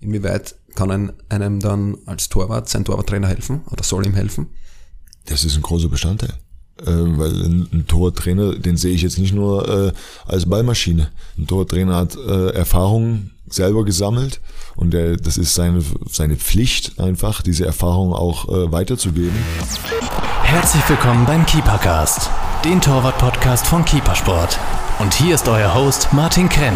Inwieweit kann ein, einem dann als Torwart sein Torwarttrainer helfen oder soll ihm helfen? Das ist ein großer Bestandteil. Äh, weil ein, ein Torwarttrainer, den sehe ich jetzt nicht nur äh, als Ballmaschine. Ein Torwarttrainer hat äh, Erfahrungen selber gesammelt und der, das ist seine, seine Pflicht einfach, diese Erfahrung auch äh, weiterzugeben. Herzlich willkommen beim Keepercast, den Torwart-Podcast von Keepersport. Und hier ist euer Host Martin Krenn.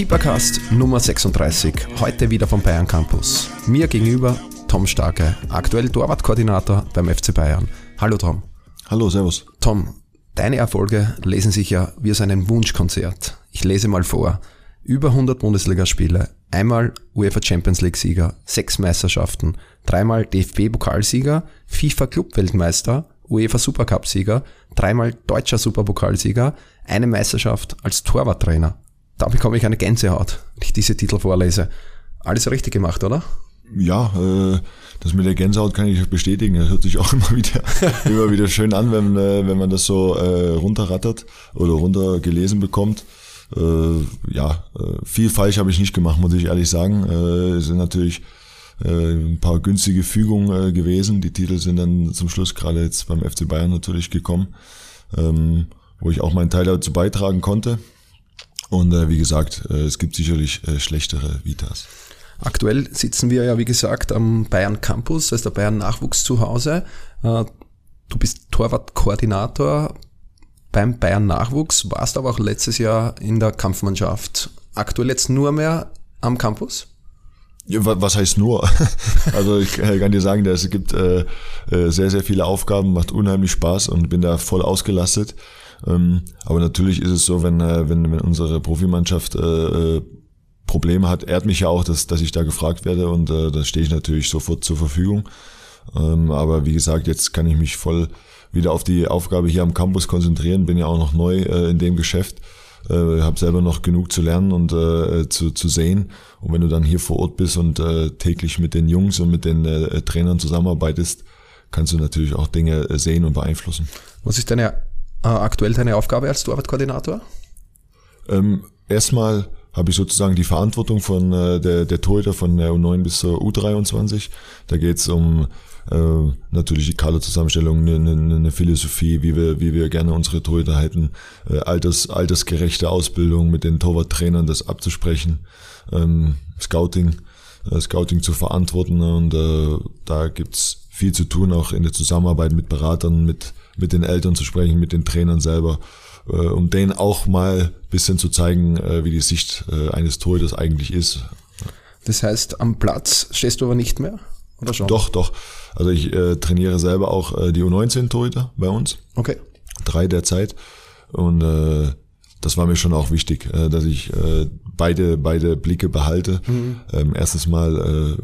Keepercast Nummer 36, heute wieder vom Bayern Campus. Mir gegenüber Tom Starke, aktuell Torwartkoordinator beim FC Bayern. Hallo Tom. Hallo, servus. Tom, deine Erfolge lesen sich ja wie aus einem Wunschkonzert. Ich lese mal vor. Über 100 Bundesligaspiele, einmal UEFA Champions League Sieger, sechs Meisterschaften, dreimal DFB-Pokalsieger, FIFA Club-Weltmeister, UEFA Supercup-Sieger, dreimal deutscher Superpokalsieger, eine Meisterschaft als Torwarttrainer da bekomme ich eine Gänsehaut, wenn ich diese Titel vorlese. Alles richtig gemacht, oder? Ja, äh, das mit der Gänsehaut kann ich bestätigen. Das hört sich auch immer wieder, immer wieder schön an, wenn, äh, wenn man das so äh, runterrattert oder runtergelesen bekommt. Äh, ja, äh, viel falsch habe ich nicht gemacht, muss ich ehrlich sagen. Äh, es sind natürlich äh, ein paar günstige Fügungen äh, gewesen. Die Titel sind dann zum Schluss gerade jetzt beim FC Bayern natürlich gekommen, ähm, wo ich auch meinen Teil dazu beitragen konnte. Und äh, wie gesagt, äh, es gibt sicherlich äh, schlechtere Vitas. Aktuell sitzen wir ja, wie gesagt, am Bayern Campus, also der Bayern Nachwuchs zu Hause. Äh, du bist Torwartkoordinator beim Bayern Nachwuchs, warst aber auch letztes Jahr in der Kampfmannschaft. Aktuell jetzt nur mehr am Campus? Ja, was heißt nur? Also ich kann dir sagen, dass es gibt äh, äh, sehr, sehr viele Aufgaben, macht unheimlich Spaß und bin da voll ausgelastet. Ähm, aber natürlich ist es so, wenn, äh, wenn, wenn unsere Profimannschaft äh, äh, Probleme hat, ehrt mich ja auch, dass, dass ich da gefragt werde und äh, da stehe ich natürlich sofort zur Verfügung. Ähm, aber wie gesagt, jetzt kann ich mich voll wieder auf die Aufgabe hier am Campus konzentrieren, bin ja auch noch neu äh, in dem Geschäft, äh, habe selber noch genug zu lernen und äh, zu, zu sehen. Und wenn du dann hier vor Ort bist und äh, täglich mit den Jungs und mit den äh, Trainern zusammenarbeitest, kannst du natürlich auch Dinge äh, sehen und beeinflussen. Was ist deine äh, aktuell deine Aufgabe als Torwartkoordinator? Ähm, erstmal habe ich sozusagen die Verantwortung von äh, der, der Torhüter von der U9 bis zur U23. Da geht es um äh, natürlich die Kaderzusammenstellung, eine, eine, eine Philosophie, wie wir, wie wir gerne unsere Torhüter halten, äh, alters, altersgerechte Ausbildung mit den Torwarttrainern, das abzusprechen, ähm, Scouting, äh, Scouting zu verantworten und äh, da gibt's viel zu tun, auch in der Zusammenarbeit mit Beratern, mit mit den Eltern zu sprechen, mit den Trainern selber, äh, um denen auch mal bisschen zu zeigen, äh, wie die Sicht äh, eines Torhüters eigentlich ist. Das heißt, am Platz stehst du aber nicht mehr? Oder schon? Doch, doch. Also ich äh, trainiere selber auch äh, die U19-Torhüter bei uns. Okay. Drei derzeit. Und äh, das war mir schon auch wichtig, äh, dass ich äh, beide, beide Blicke behalte. Mhm. Ähm, erstens mal äh,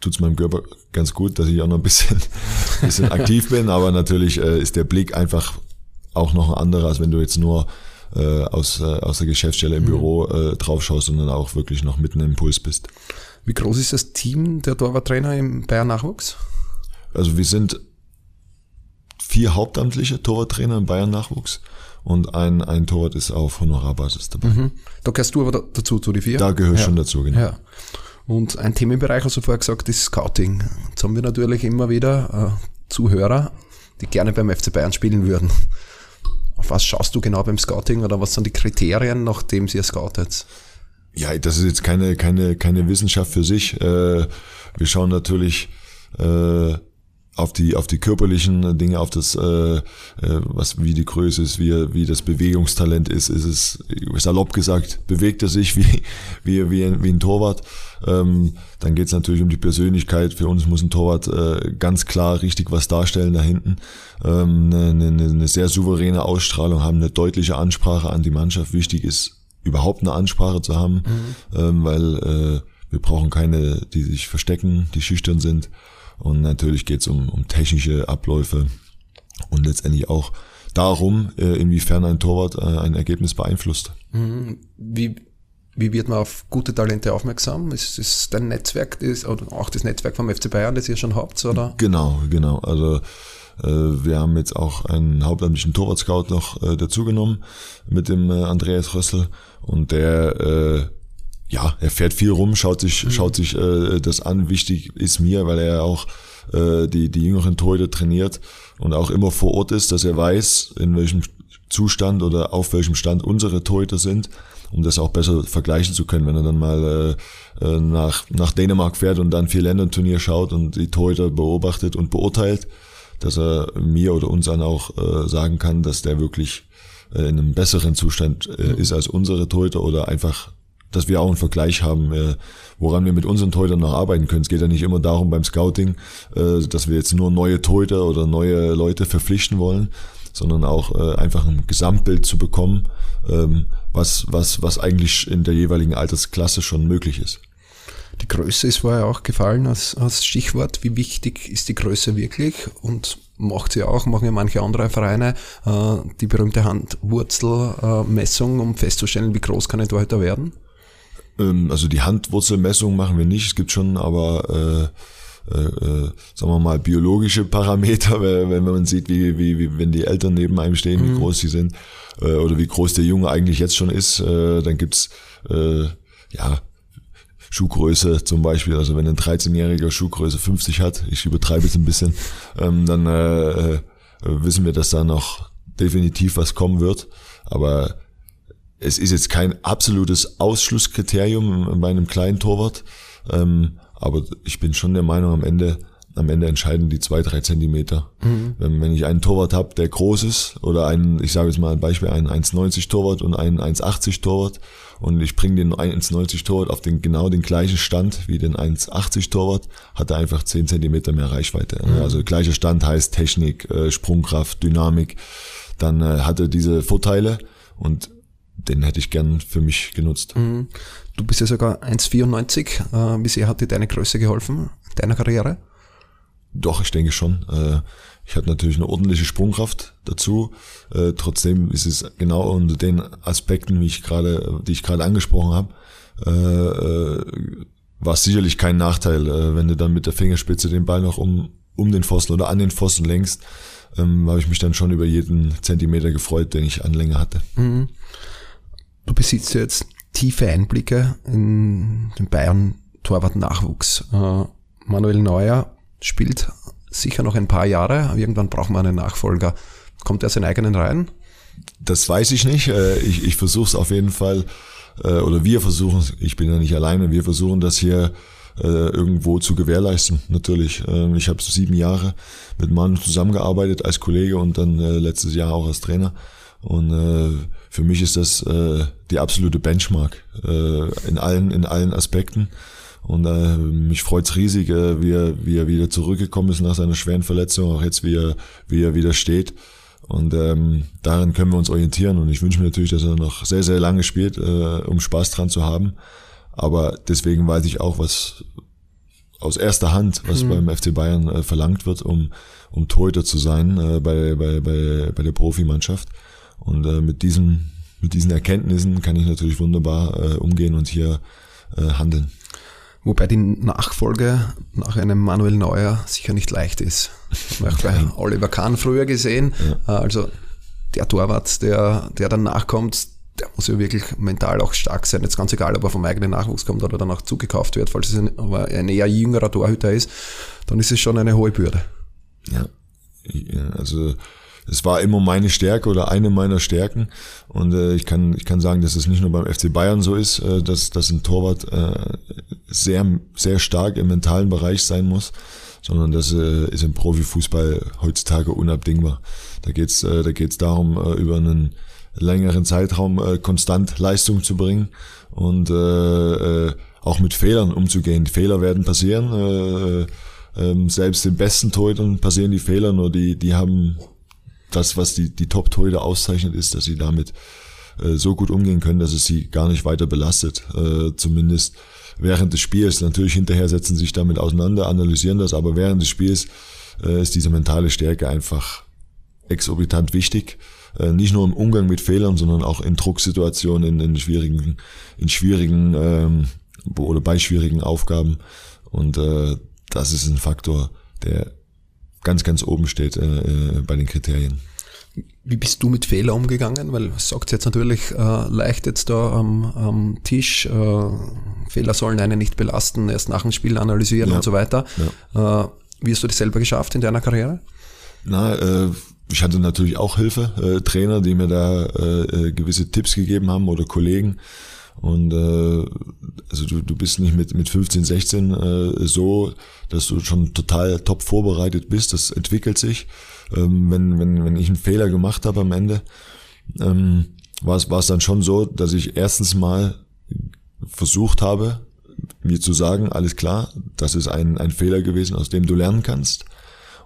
tut es meinem Körper ganz gut, dass ich auch noch ein bisschen, bisschen aktiv bin, aber natürlich äh, ist der Blick einfach auch noch ein anderer, als wenn du jetzt nur äh, aus, äh, aus der Geschäftsstelle im mhm. Büro äh, drauf schaust, sondern auch wirklich noch mitten im Impuls bist. Wie groß ist das Team der Torwarttrainer im Bayern Nachwuchs? Also wir sind vier hauptamtliche Torwarttrainer im Bayern Nachwuchs und ein, ein Torwart ist auf Honorarbasis dabei. Mhm. Da gehörst du aber dazu, zu die vier? Da gehöre ich ja. schon dazu, genau. Ja. Und ein Themenbereich, du vorher gesagt, ist Scouting. Jetzt haben wir natürlich immer wieder äh, Zuhörer, die gerne beim FC Bayern spielen würden. Auf was schaust du genau beim Scouting oder was sind die Kriterien, nachdem ihr scoutet? Ja, das ist jetzt keine, keine, keine Wissenschaft für sich. Äh, wir schauen natürlich äh, auf die auf die körperlichen Dinge, auf das, äh, äh, was wie die Größe ist, wie wie das Bewegungstalent ist, ist es salopp gesagt, bewegt er sich wie wie wie, wie ein Torwart. Ähm, dann geht es natürlich um die Persönlichkeit. Für uns muss ein Torwart äh, ganz klar richtig was darstellen da hinten. Ähm, eine, eine, eine sehr souveräne Ausstrahlung haben, eine deutliche Ansprache an die Mannschaft. Wichtig ist überhaupt eine Ansprache zu haben, mhm. ähm, weil äh, wir brauchen keine, die sich verstecken, die schüchtern sind. Und natürlich geht es um, um technische Abläufe und letztendlich auch darum, äh, inwiefern ein Torwart äh, ein Ergebnis beeinflusst. Mhm. Wie, wie wird man auf gute Talente aufmerksam? Ist es dein Netzwerk, ist, oder auch das Netzwerk vom FC Bayern, das ihr schon habt, oder? Genau, genau. Also Äh, wir haben jetzt auch einen hauptamtlichen Torwart-Scout noch äh, dazugenommen mit dem äh, Andreas Rössel und der äh, ja, er fährt viel rum, schaut sich, mhm. schaut sich äh, das an. Wichtig ist mir, weil er auch äh, die, die jüngeren Torhüter trainiert und auch immer vor Ort ist, dass er weiß, in welchem Zustand oder auf welchem Stand unsere Torhüter sind, um das auch besser vergleichen zu können, wenn er dann mal äh, äh nach, nach Dänemark fährt und dann vier Länderturnier schaut und die Torhüter beobachtet und beurteilt, dass er mir oder uns dann auch äh, sagen kann, dass der wirklich äh, in einem besseren Zustand äh, ist als unsere Torhüter oder einfach dass wir auch einen Vergleich haben, äh, woran wir mit unseren Torhütern noch arbeiten können. Es geht ja nicht immer darum beim Scouting, äh, dass wir jetzt nur neue Torhüter oder neue Leute verpflichten wollen, sondern auch äh, einfach ein Gesamtbild zu bekommen, ähm, was, was, was eigentlich in der jeweiligen Altersklasse schon möglich ist. Die Größe ist vorher auch gefallen als, als Stichwort. Wie wichtig ist die Größe wirklich? Und macht sie auch, machen ja manche andere Vereine, äh, die berühmte Handwurzelmessung, um festzustellen, wie groß kann ein Torhüter werden? Ähm, also die Handwurzelmessung machen wir nicht. Es gibt schon aber äh, äh, äh sagen wir mal biologische Parameter, wenn man sieht, wie, wie, wie wenn die Eltern neben einem stehen, wie mhm. groß sie sind äh, oder wie groß der Junge eigentlich jetzt schon ist, äh, dann gibt's äh, ja Schuhgröße zum Beispiel, also wenn ein 13-jähriger Schuhgröße 50 hat, ich übertreibe es ein bisschen, ähm, dann äh, äh, wissen wir, dass da noch definitiv was kommen wird. Aber es ist jetzt kein absolutes Ausschlusskriterium bei einem kleinen Torwart, ähm, aber ich bin schon der Meinung, am Ende, am Ende entscheiden die zwei, drei Zentimeter. Mhm. Wenn, wenn ich einen Torwart habe, der groß ist, oder einen, ich sage jetzt mal ein Beispiel, einen 1,90 Torwart und einen 1,80 Torwart, und ich bringe den 1,90 Torwart auf den genau den gleichen Stand wie den 1,80 Torwart, hat er einfach 10 Zentimeter mehr Reichweite. Mhm. Also gleicher Stand heißt Technik, äh, Sprungkraft, Dynamik. Dann äh, hat er diese Vorteile und den hätte ich gern für mich genutzt. Mhm. Du bist ja sogar 1,94. Äh, wie sehr hat dir deine Größe geholfen, deiner Karriere? Doch, ich denke schon. Äh, ich hatte natürlich eine ordentliche Sprungkraft dazu. Äh, trotzdem ist es genau unter den Aspekten, wie ich gerade, die ich gerade angesprochen habe, war es sicherlich kein Nachteil, wenn du dann mit der Fingerspitze den Ball noch um, um den Pfosten oder an den Pfosten lenkst. Ähm, habe ich mich dann schon über jeden Zentimeter gefreut, den ich an Länge hatte. Mhm. Du besitzt jetzt tiefe Einblicke in den Bayern Torwart-Nachwuchs. Äh, Manuel Neuer spielt sicher noch ein paar Jahre. Irgendwann braucht man einen Nachfolger. Kommt er seinen eigenen Reihen? Das weiß ich nicht. Äh, ich, ich versuche es auf jeden Fall, äh, oder wir versuchen ich bin ja nicht alleine, wir versuchen das hier äh, irgendwo zu gewährleisten, natürlich. Ähm, ich habe sieben Jahre mit Manu zusammengearbeitet als Kollege und dann letztes Jahr auch als Trainer. Und für mich ist das äh, die absolute Benchmark äh, in allen in allen Aspekten. Und äh, mich freut's riesig, äh, wie, er, wie er wieder zurückgekommen ist nach seiner schweren Verletzung, auch jetzt wie er, wie er wieder steht. Und ähm, darin können wir uns orientieren. Und ich wünsche mir natürlich, dass er noch sehr, sehr lange spielt, äh, um Spaß dran zu haben. Aber deswegen weiß ich auch, was aus erster Hand, was mhm. beim FC Bayern äh, verlangt wird, um, um Torhüter zu sein äh, bei, bei, bei, bei der Profimannschaft. Und äh, mit, diesen, mit diesen Erkenntnissen kann ich natürlich wunderbar äh, umgehen und hier äh, handeln. Wobei die Nachfolge nach einem Manuel Neuer sicher nicht leicht ist. Haben wir bei Oliver Kahn früher gesehen. Ja. Äh, also der Torwart, der, der dann nachkommt, der muss ja wirklich mental auch stark sein. Jetzt ganz egal, ob er vom eigenen Nachwuchs kommt oder danach zugekauft wird. Falls es ein, ein eher jüngerer Torhüter ist, dann ist es schon eine hohe Bürde. Ja, also es war immer meine Stärke oder eine meiner Stärken. Und äh, ich, kann, ich kann sagen, dass es nicht nur beim FC Bayern so ist, äh, dass, dass ein Torwart äh, sehr, sehr stark im mentalen Bereich sein muss, sondern das äh, ist im Profifußball heutzutage unabdingbar. Da geht's äh, da geht's darum, äh, über einen längeren Zeitraum äh, konstant Leistung zu bringen und äh, äh, auch mit Fehlern umzugehen. Fehler werden passieren. Äh, äh, selbst den besten Torhütern passieren die Fehler, nur die, die haben das, was die, die Top-Torhüter auszeichnet, ist, dass sie damit äh, so gut umgehen können, dass es sie gar nicht weiter belastet. Äh, zumindest während des Spiels. Natürlich hinterher setzen sich damit auseinander, analysieren das, aber während des Spiels äh, ist diese mentale Stärke einfach exorbitant wichtig. Äh, nicht nur im Umgang mit Fehlern, sondern auch in Drucksituationen, in, in schwierigen, in schwierigen ähm, oder bei schwierigen Aufgaben. Und äh, das ist ein Faktor, der ganz, ganz oben steht äh, bei den Kriterien. Wie bist du mit Fehler umgegangen? Weil es sagt jetzt natürlich äh, leicht jetzt da am, am Tisch, äh, Fehler sollen einen nicht belasten, erst nach dem Spiel analysieren ja. und so weiter. Ja. Äh, wie hast du das selber geschafft in deiner Karriere? Na, äh, ich hatte natürlich auch Hilfe, äh, Trainer, die mir da äh, äh gewisse Tipps gegeben haben oder Kollegen. Und äh, also du, du bist nicht mit, mit 15, 16 äh, so, dass du schon total top vorbereitet bist. Das entwickelt sich. Ähm, wenn, wenn, wenn ich einen Fehler gemacht habe am Ende, ähm, war es, dann schon so, dass ich erstens mal versucht habe, mir zu sagen, alles klar, das ist ein, ein Fehler gewesen, aus dem du lernen kannst.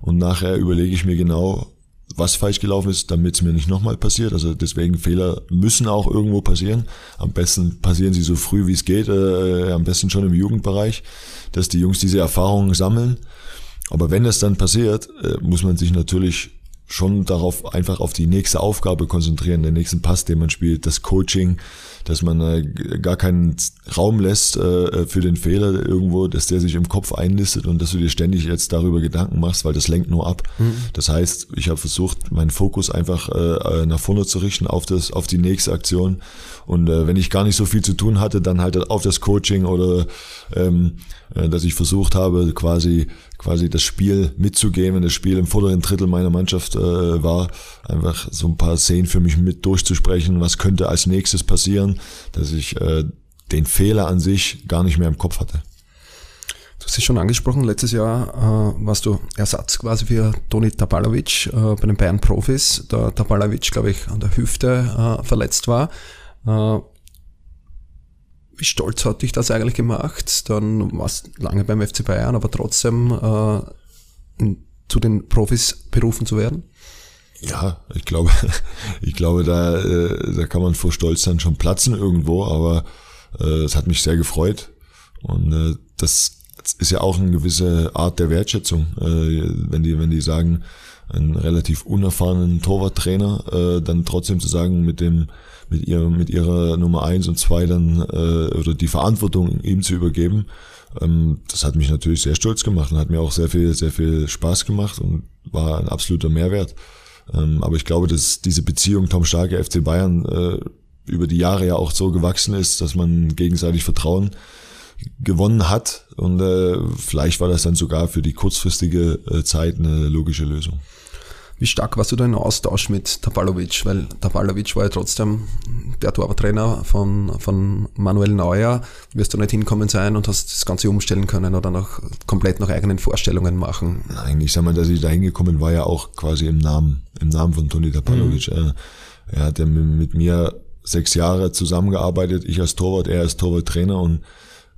Und nachher überlege ich mir genau, was falsch gelaufen ist, damit es mir nicht nochmal passiert. Also deswegen Fehler müssen auch irgendwo passieren. Am besten passieren sie so früh wie es geht, äh, am besten schon im Jugendbereich, dass die Jungs diese Erfahrungen sammeln. Aber wenn das dann passiert, äh, muss man sich natürlich schon darauf einfach auf die nächste Aufgabe konzentrieren, den nächsten Pass, den man spielt, das Coaching, dass man äh, gar keinen Raum lässt äh, für den Fehler irgendwo, dass der sich im Kopf einlistet und dass du dir ständig jetzt darüber Gedanken machst, weil das lenkt nur ab. Mhm. Das heißt, ich habe versucht, meinen Fokus einfach äh, äh, nach vorne zu richten auf das, auf die nächste Aktion. Und äh, wenn ich gar nicht so viel zu tun hatte, dann halt auf das Coaching oder ähm, äh, dass ich versucht habe, quasi quasi das Spiel mitzugehen, wenn das Spiel im vorderen Drittel meiner Mannschaft äh, war, einfach so ein paar Szenen für mich mit durchzusprechen, was könnte als nächstes passieren, dass ich äh, den Fehler an sich gar nicht mehr im Kopf hatte. Du hast es schon angesprochen, letztes Jahr äh, warst du Ersatz quasi für Toni Tapalovic äh, bei den Bayern Profis, da Tapalovic, glaube ich, an der Hüfte äh, verletzt war. Äh, wie stolz hat dich das eigentlich gemacht? Dann warst du lange beim FC Bayern, aber trotzdem äh, zu den Profis berufen zu werden? Ja, ich glaube, ich glaube, da, äh, da kann man vor Stolz dann schon platzen irgendwo, aber äh, es hat mich sehr gefreut. Und äh, das ist ja auch eine gewisse Art der Wertschätzung, äh, wenn die, wenn die sagen, einen relativ unerfahrenen Torwarttrainer, äh, dann trotzdem zu sagen, mit dem mit ihr mit ihrer Nummer eins und zwei dann äh, oder die Verantwortung ihm zu übergeben. Ähm, das hat mich natürlich sehr stolz gemacht und hat mir auch sehr viel sehr viel Spaß gemacht und war ein absoluter Mehrwert. Ähm, aber ich glaube, dass diese Beziehung Tom Starke FC Bayern äh, über die Jahre ja auch so gewachsen ist, dass man gegenseitig Vertrauen gewonnen hat und äh, vielleicht war das dann sogar für die kurzfristige äh, Zeit eine logische Lösung. Wie stark warst du da in Austausch mit Tapalovic? Weil Tapalovic war ja trotzdem der Torwarttrainer von, von Manuel Neuer. Wirst du nicht hinkommen sein und hast das Ganze umstellen können oder noch komplett nach eigenen Vorstellungen machen? Nein, ich sag mal, dass ich da hingekommen war ja auch quasi im Namen, im Namen von Toni Tapalovic. Mhm. Er hat ja mit mir sechs Jahre zusammengearbeitet, ich als Torwart, er als Torwarttrainer und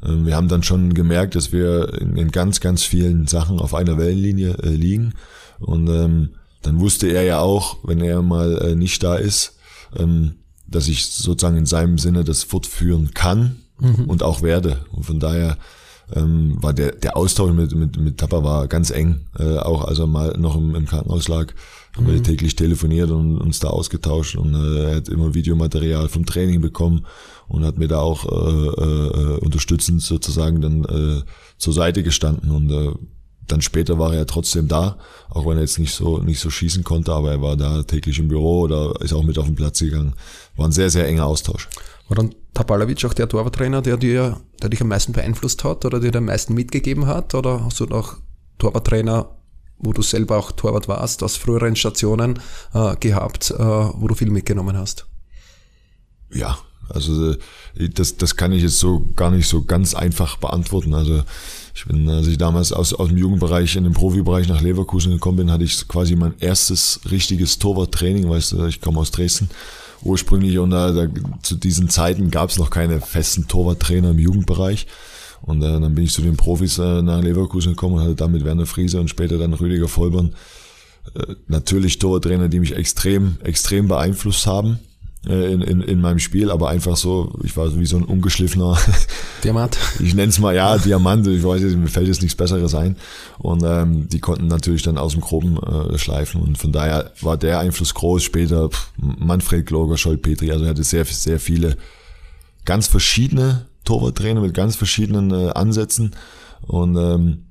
ähm, wir haben dann schon gemerkt, dass wir in, ganz, ganz vielen Sachen auf einer Wellenlinie äh, liegen. Und ähm, dann wusste er ja auch, wenn er mal äh, nicht da ist, ähm, dass ich sozusagen in seinem Sinne das fortführen kann mhm. und auch werde. Und von daher ähm, war der, der Austausch mit, mit, mit Tapper war ganz eng. Äh, auch als er mal noch im, im Krankenhaus lag, haben mhm. wir täglich telefoniert und uns da ausgetauscht. Und äh, er hat immer Videomaterial vom Training bekommen und hat mir da auch äh, äh, unterstützend sozusagen dann äh, zur Seite gestanden. Und äh, dann später war er ja trotzdem da, auch wenn er jetzt nicht so nicht so schießen konnte, aber er war da täglich im Büro oder ist auch mit auf den Platz gegangen. War ein sehr, sehr enger Austausch. War dann Tapalovic auch der Torwarttrainer, der dir, der dich am meisten beeinflusst hat oder dir am meisten mitgegeben hat? Oder hast du auch Torwarttrainer, wo du selber auch Torwart warst, aus früheren Stationen äh, gehabt, äh, wo du viel mitgenommen hast? Ja, also äh, das, das kann ich jetzt so gar nicht so ganz einfach beantworten. Also ich bin, als ich damals aus, aus dem Jugendbereich in den Profibereich nach Leverkusen gekommen bin, hatte ich quasi mein erstes richtiges Torwarttraining, weißt du, ich komme aus Dresden ursprünglich und da, da zu diesen Zeiten gab es noch keine festen Torwarttrainer im Jugendbereich. Und äh, dann bin ich zu den Profis äh, nach Leverkusen gekommen und hatte dann mit Werner Friese und später dann Rüdiger Vollborn äh, natürlich Torwarttrainer, die mich extrem, extrem beeinflusst haben in, in, in meinem Spiel, aber einfach so, ich war wie so ein ungeschliffener Diamant. Ich nenne es mal ja Diamant, ich weiß jetzt, mir fällt jetzt nichts Besseres ein. Und ähm, die konnten natürlich dann aus dem Groben äh, schleifen. Und von daher war der Einfluss groß. Später pff, Manfred Gloger, Scholl Petri, also er hatte sehr, sehr viele ganz verschiedene Torwarttrainer mit ganz verschiedenen äh, Ansätzen. Und ähm,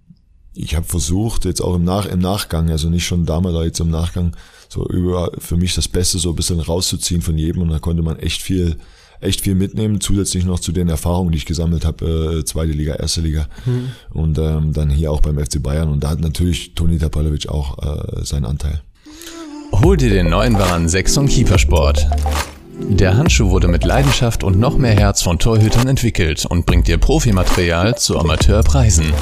ich habe versucht, jetzt auch im, Nach im Nachgang, also nicht schon damals, aber jetzt im Nachgang, so über für mich das Beste so ein bisschen rauszuziehen von jedem und da konnte man echt viel, echt viel mitnehmen, zusätzlich noch zu den Erfahrungen, die ich gesammelt habe, äh, zweite Liga, erste Liga mhm. und ähm, dann hier auch beim FC Bayern und da hat natürlich Toni Tapalovic auch äh, seinen Anteil. Hol dir den neuen Waran 6 von Keepersport. Der Handschuh wurde mit Leidenschaft und noch mehr Herz von Torhütern entwickelt und bringt dir Profimaterial zu Amateurpreisen.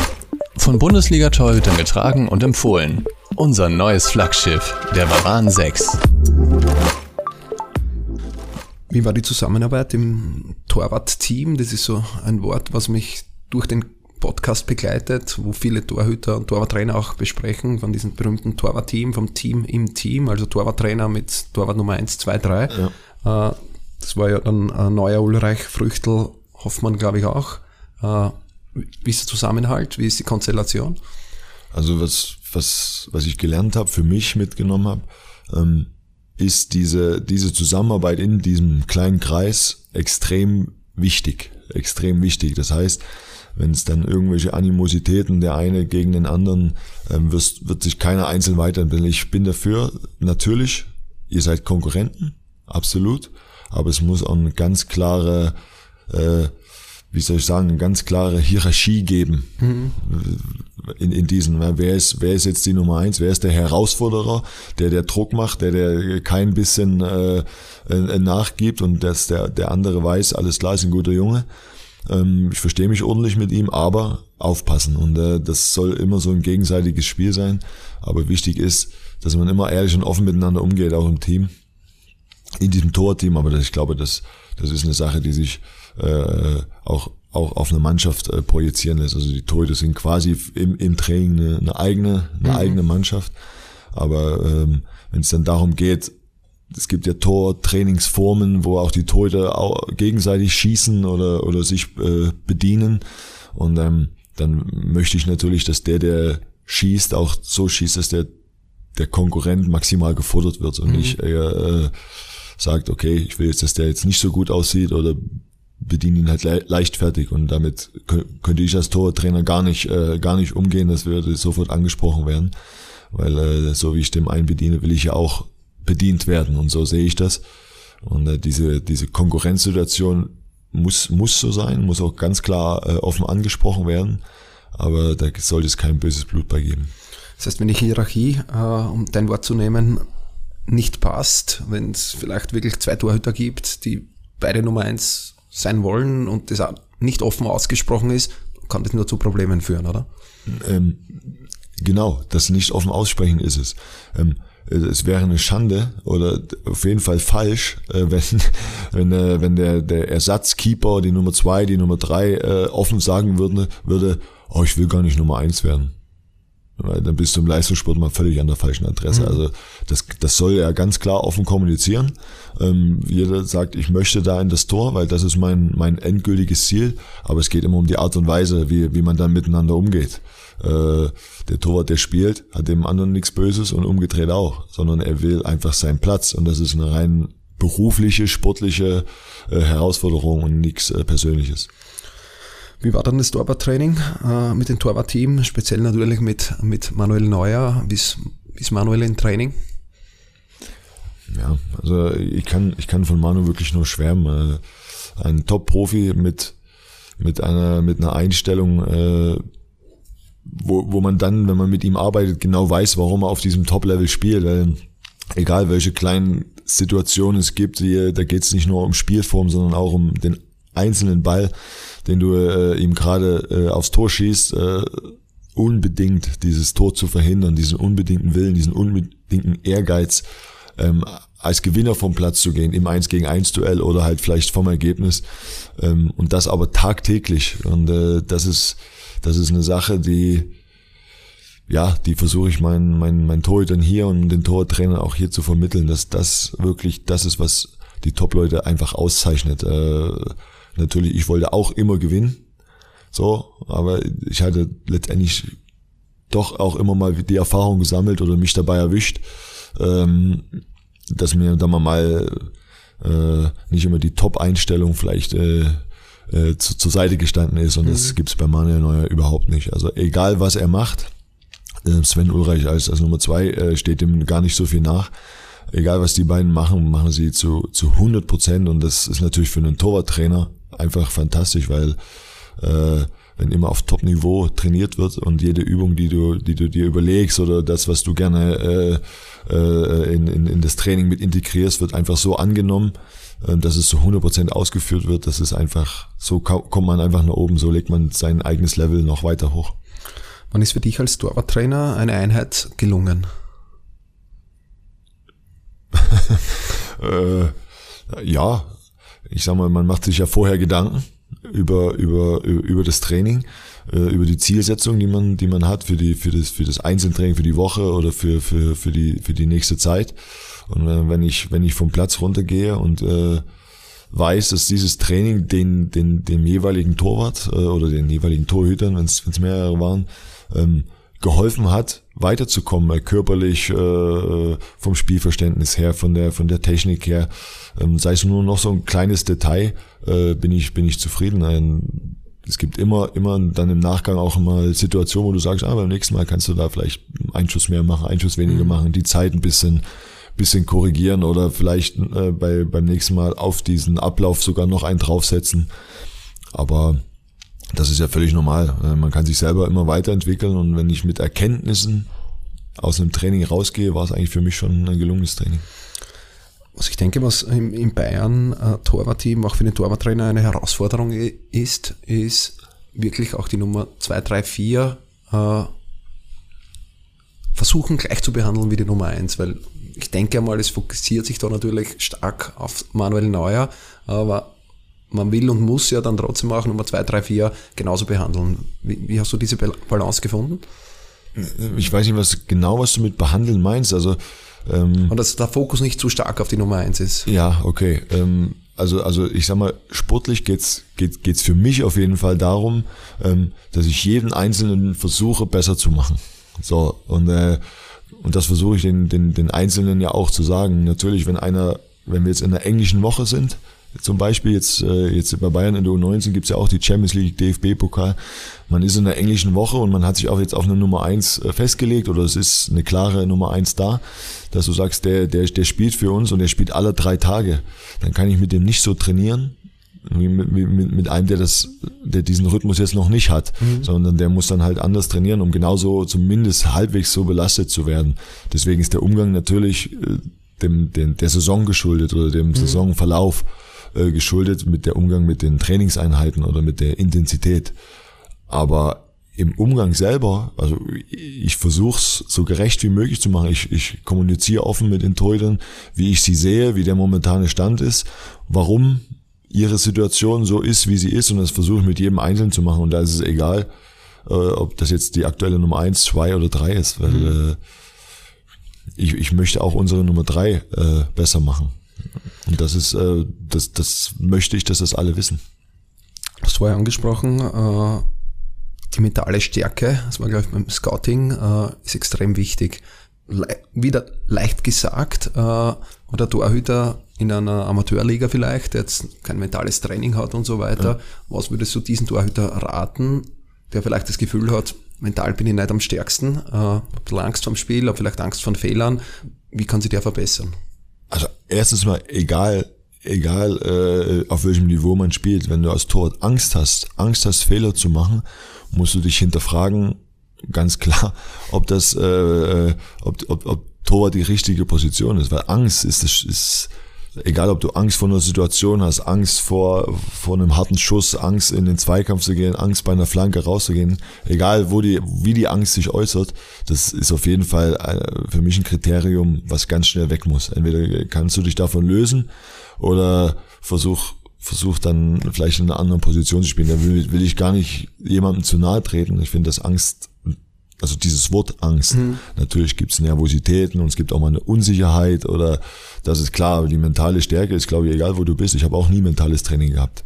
Von Bundesliga-Torhütern getragen und empfohlen. Unser neues Flaggschiff, der Varan 6. Wie war die Zusammenarbeit im Torwart-Team? Das ist so ein Wort, was mich durch den Podcast begleitet, wo viele Torhüter und Torwarttrainer auch besprechen, von diesem berühmten Torwart-Team, vom Team im Team, also Torwarttrainer mit Torwart Nummer 1, 2, 3. Ja. Äh, das war ja dann ein neuer Ulreich, Früchtel, Hoffmann, glaube ich auch. Wie ist der Zusammenhalt? Wie ist die Konstellation? Also was, was, was ich gelernt habe, für mich mitgenommen habe, ähm, ist diese, diese Zusammenarbeit in diesem kleinen Kreis extrem wichtig. Extrem wichtig. Das heißt, wenn es dann irgendwelche Animositäten der eine gegen den anderen, ähm, wird, wird sich keiner einzeln weiterentwickeln. Ich bin dafür, natürlich, ihr seid Konkurrenten, absolut, aber es muss auch eine ganz klare äh, wie soll ich sagen, eine ganz klare Hierarchie geben mhm. in, in diesen. Wer ist, wer ist jetzt die Nummer eins? Wer ist der Herausforderer, der der Druck macht, der der kein bisschen äh, äh, nachgibt und dass der, der andere weiß, alles klar, ist ein guter Junge. Ähm, ich verstehe mich ordentlich mit ihm, aber aufpassen. Und äh, das soll immer so ein gegenseitiges Spiel sein. Aber wichtig ist, dass man immer ehrlich und offen miteinander umgeht, auch im Team. In diesem Torteam, aber das, ich glaube, das, das ist eine Sache, die sich äh, auch auch auf eine Mannschaft äh, projizieren lässt. Also die Torhüter sind quasi im, im Training eine, eine eigene eine mhm. eigene Mannschaft. Aber ähm, wenn es dann darum geht, es gibt ja Tor-Trainingsformen, wo auch die Torhüter auch gegenseitig schießen oder oder sich äh, bedienen. Und ähm, dann möchte ich natürlich, dass der, der schießt, auch so schießt, dass der der Konkurrent maximal gefordert wird und mhm. nicht eher äh, sagt, okay, ich will jetzt, dass der jetzt nicht so gut aussieht oder bediene ihn halt le leichtfertig und damit könnte ich als Tortrainer gar nicht äh, gar nicht umgehen, das würde sofort angesprochen werden, weil äh, so wie ich dem einen bediene, will ich ja auch bedient werden und so sehe ich das und äh, diese diese Konkurrenzsituation muss muss so sein, muss auch ganz klar äh, offen angesprochen werden, aber da sollte es kein böses Blut bei geben. Das heißt, wenn die Hierarchie, äh, um dein Wort zu nehmen, nicht passt, wenn es vielleicht wirklich zwei Torhüter gibt, die beide Nummer eins sein wollen und das nicht offen ausgesprochen ist, kann das nur zu Problemen führen, oder? Ähm, genau, das nicht offen aussprechen ist es. Ähm, es wäre eine Schande oder auf jeden Fall falsch, äh, wenn, wenn, äh, wenn der, der Ersatzkeeper, die Nummer zwei, die Nummer drei äh, offen sagen würde, würde, oh, ich will gar nicht Nummer eins werden. Weil dann bist du im Leistungssport mal völlig an der falschen Adresse. Mhm. Also das, das soll er ganz klar offen kommunizieren. Ähm, jeder sagt, ich möchte da in das Tor, weil das ist mein, mein endgültiges Ziel. Aber es geht immer um die Art und Weise, wie, wie man dann miteinander umgeht. Äh, der Torwart, der spielt, hat dem anderen nichts Böses und umgedreht auch, sondern er will einfach seinen Platz. Und das ist eine rein berufliche, sportliche äh, Herausforderung und nichts äh, Persönliches. Wie war dann das Torwarttraining äh, mit dem Torwartteam, speziell natürlich mit, mit Manuel Neuer? Wie ist, Manuel im Training? Ja, also ich kann, ich kann von Manu wirklich nur schwärmen. Äh, ein Top-Profi mit, mit einer, mit einer Einstellung, äh, wo, wo man dann, wenn man mit ihm arbeitet, genau weiß, warum er auf diesem Top-Level spielt. Weil egal welche kleinen Situationen es gibt, hier, da geht es nicht nur um Spielform, sondern auch um den einzelnen Ball den du äh, ihm gerade äh, aufs Tor schießt, äh, unbedingt dieses Tor zu verhindern, diesen unbedingten Willen, diesen unbedingten Ehrgeiz, ähm, als Gewinner vom Platz zu gehen, im 1 gegen 1 Duell oder halt vielleicht vom Ergebnis. Ähm, und das aber tagtäglich. Und äh, das ist, das ist eine Sache, die, ja, die versuche ich meinen, meinen, meinen Torhütern hier und den Tortrainern auch hier zu vermitteln, dass das wirklich das ist, was die Top-Leute einfach auszeichnet. Äh, Natürlich, ich wollte auch immer gewinnen. So, aber ich hatte letztendlich doch auch immer mal die Erfahrung gesammelt oder mich dabei erwischt, ähm, dass mir da mal äh, nicht immer die Top-Einstellung vielleicht äh, äh, zu, zur Seite gestanden ist und mhm. das gibt's bei Manuel Neuer überhaupt nicht. Also egal was er macht, Äh, Sven Ulreich als, als Nummer zwei äh, steht dem gar nicht so viel nach. Egal was die beiden machen, machen sie zu, zu 100 Prozent und das ist natürlich für einen Torwarttrainer einfach fantastisch, weil äh, wenn immer auf Top-Niveau trainiert wird und jede Übung, die du, die du dir überlegst oder das, was du gerne äh, äh, in, in, in das Training mit integrierst, wird einfach so angenommen, äh, dass es zu 100% ausgeführt wird. Das ist einfach, so kommt man einfach nach oben, so legt man sein eigenes Level noch weiter hoch. Wann ist für dich als Torwarttrainer eine Einheit gelungen? äh, ja, ich sag mal, man macht sich ja vorher Gedanken über, über, über das Training, äh, über die Zielsetzung, die man, die man hat für die, für das, für das Einzeltraining, für die Woche oder für, für, für die, für die nächste Zeit. Und äh, wenn ich, wenn ich vom Platz runtergehe und äh, weiß, dass dieses Training den, den, dem jeweiligen Torwart äh, oder den jeweiligen Torhütern, wenn es mehrere waren, ähm, geholfen hat, weiterzukommen, äh, körperlich, äh, vom Spielverständnis her, von der, von der Technik her. Ähm, sei es nur noch so ein kleines Detail, äh, bin ich, bin ich zufrieden. Ein, es gibt immer, immer dann im Nachgang auch mal Situationen, wo du sagst, ah, beim nächsten Mal kannst du da vielleicht einen Schuss mehr machen, einen Schuss weniger mhm. machen, die Zeit ein bisschen, bisschen korrigieren oder vielleicht äh, bei, beim nächsten Mal auf diesen Ablauf sogar noch einen draufsetzen. Aber das ist ja völlig normal. Äh, man kann sich selber immer weiterentwickeln und wenn ich mit Erkenntnissen aus einem Training rausgehe, war es eigentlich für mich schon ein gelungenes Training. Was ich denke, was im Bayern äh, Torwartteam auch für den Torwarttrainer eine Herausforderung ist, ist wirklich auch die Nummer 2, 3, 4 äh, versuchen gleich zu behandeln wie die Nummer 1, weil ich denke einmal, es fokussiert sich da natürlich stark auf Manuel Neuer, aber man will und muss ja dann trotzdem auch Nummer 2, 3, 4 genauso behandeln. Wie, wie hast du diese Balance gefunden? Ich weiß nicht, was genau was du mit behandeln meinst. Also ähm, und dass der Fokus nicht zu stark auf die Nummer 1 ist. Ja, okay. Ähm, also, also ich sag mal, sportlich geht's geht, geht's für mich auf jeden Fall darum, ähm, dass ich jeden Einzelnen versuche, besser zu machen. So, und, äh, und das versuche ich den, den, den Einzelnen ja auch zu sagen. Natürlich, wenn einer, wenn wir jetzt in der englischen Woche sind, zum Beispiel jetzt, äh, jetzt bei Bayern in der U19 gibt's ja auch die Champions League, DFB-Pokal. Man ist in der englischen Woche und man hat sich auch jetzt auf eine Nummer eins äh, festgelegt oder es ist eine klare Nummer eins da, dass du sagst, der, der, der spielt für uns und der spielt alle drei Tage. Dann kann ich mit dem nicht so trainieren, wie mit, mit, mit einem, der das, der diesen Rhythmus jetzt noch nicht hat, mhm. sondern der muss dann halt anders trainieren, um genauso zumindest halbwegs so belastet zu werden. Deswegen ist der Umgang natürlich äh, dem, dem der Saison geschuldet oder dem mhm. Saisonverlauf äh, geschuldet mit der Umgang mit den Trainingseinheiten oder mit der Intensität. Aber im Umgang selber, also ich versuche es so gerecht wie möglich zu machen. Ich, ich kommuniziere offen mit den Torhütern, wie ich sie sehe, wie der momentane Stand ist, warum ihre Situation so ist, wie sie ist und das versuche ich mit jedem Einzelnen zu machen und da ist es egal, äh, ob das jetzt die aktuelle Nummer eins, zwei oder drei ist, weil mhm. äh, ich, ich möchte auch unsere Nummer drei äh, besser machen. Und das ist, äh, das, das möchte ich, dass das alle wissen. Du hast vorher angesprochen, äh, die mentale Stärke, das war glaube ich beim Scouting, äh, ist extrem wichtig. Le wieder leicht gesagt, äh, oder Torhüter in einer Amateurliga vielleicht, der jetzt kein mentales Training hat und so weiter. Ja. Was würdest du diesen Torhüter raten, der vielleicht das Gefühl hat, mental bin ich nicht am stärksten, äh, hab Angst vom Spiel, hab vielleicht Angst von Fehlern. Wie kann sich der verbessern? Also erstens mal, egal, egal äh, auf welchem Niveau man spielt, wenn du als Torwart Angst hast, Angst hast, Fehler zu machen, musst du dich hinterfragen, ganz klar, ob das, äh, äh ob, ob, ob Torwart die richtige Position ist, weil Angst ist, das ist egal ob du Angst vor einer Situation hast, Angst vor, vor einem harten Schuss, Angst in den Zweikampf zu gehen, Angst bei einer Flanke rauszugehen, egal wo die, wie die Angst sich äußert, das ist auf jeden Fall äh, für mich ein Kriterium, was ganz schnell weg muss. Entweder kannst du dich davon lösen oder versuch, versuch dann vielleicht in einer anderen Position zu spielen. Da will, will ich gar nicht jemandem zu nahe treten. Ich finde, dass Angst also dieses Wort Angst. Mhm. Natürlich gibt es Nervositäten und es gibt auch mal eine Unsicherheit oder das ist klar, aber die mentale Stärke ist, glaube ich, egal wo du bist. Ich habe auch nie mentales Training gehabt.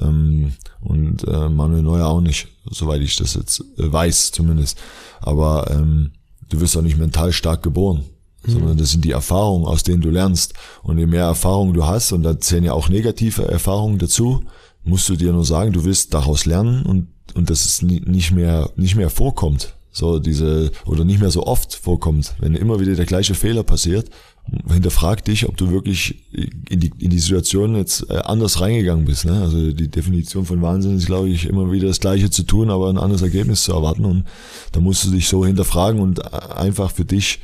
Ähm, und äh, Manuel Neuer auch nicht, soweit ich das jetzt äh, weiß zumindest. Aber ähm, du wirst auch nicht mental stark geboren, mhm. sondern das sind die Erfahrungen, aus denen du lernst. Und je mehr Erfahrungen du hast, und da zählen ja auch negative Erfahrungen dazu, musst du dir nur sagen, du willst daraus lernen und, und dass es nicht mehr, nicht mehr vorkommt so diese, oder nicht mehr so oft vorkommt, wenn immer wieder der gleiche Fehler passiert, hinterfrag dich, ob du wirklich in die, in die Situation jetzt äh, anders reingegangen bist. Ne? Also die Definition von Wahnsinn ist, glaube ich, immer wieder das Gleiche zu tun, aber ein anderes Ergebnis zu erwarten. Und da musst du dich so hinterfragen und äh, einfach für dich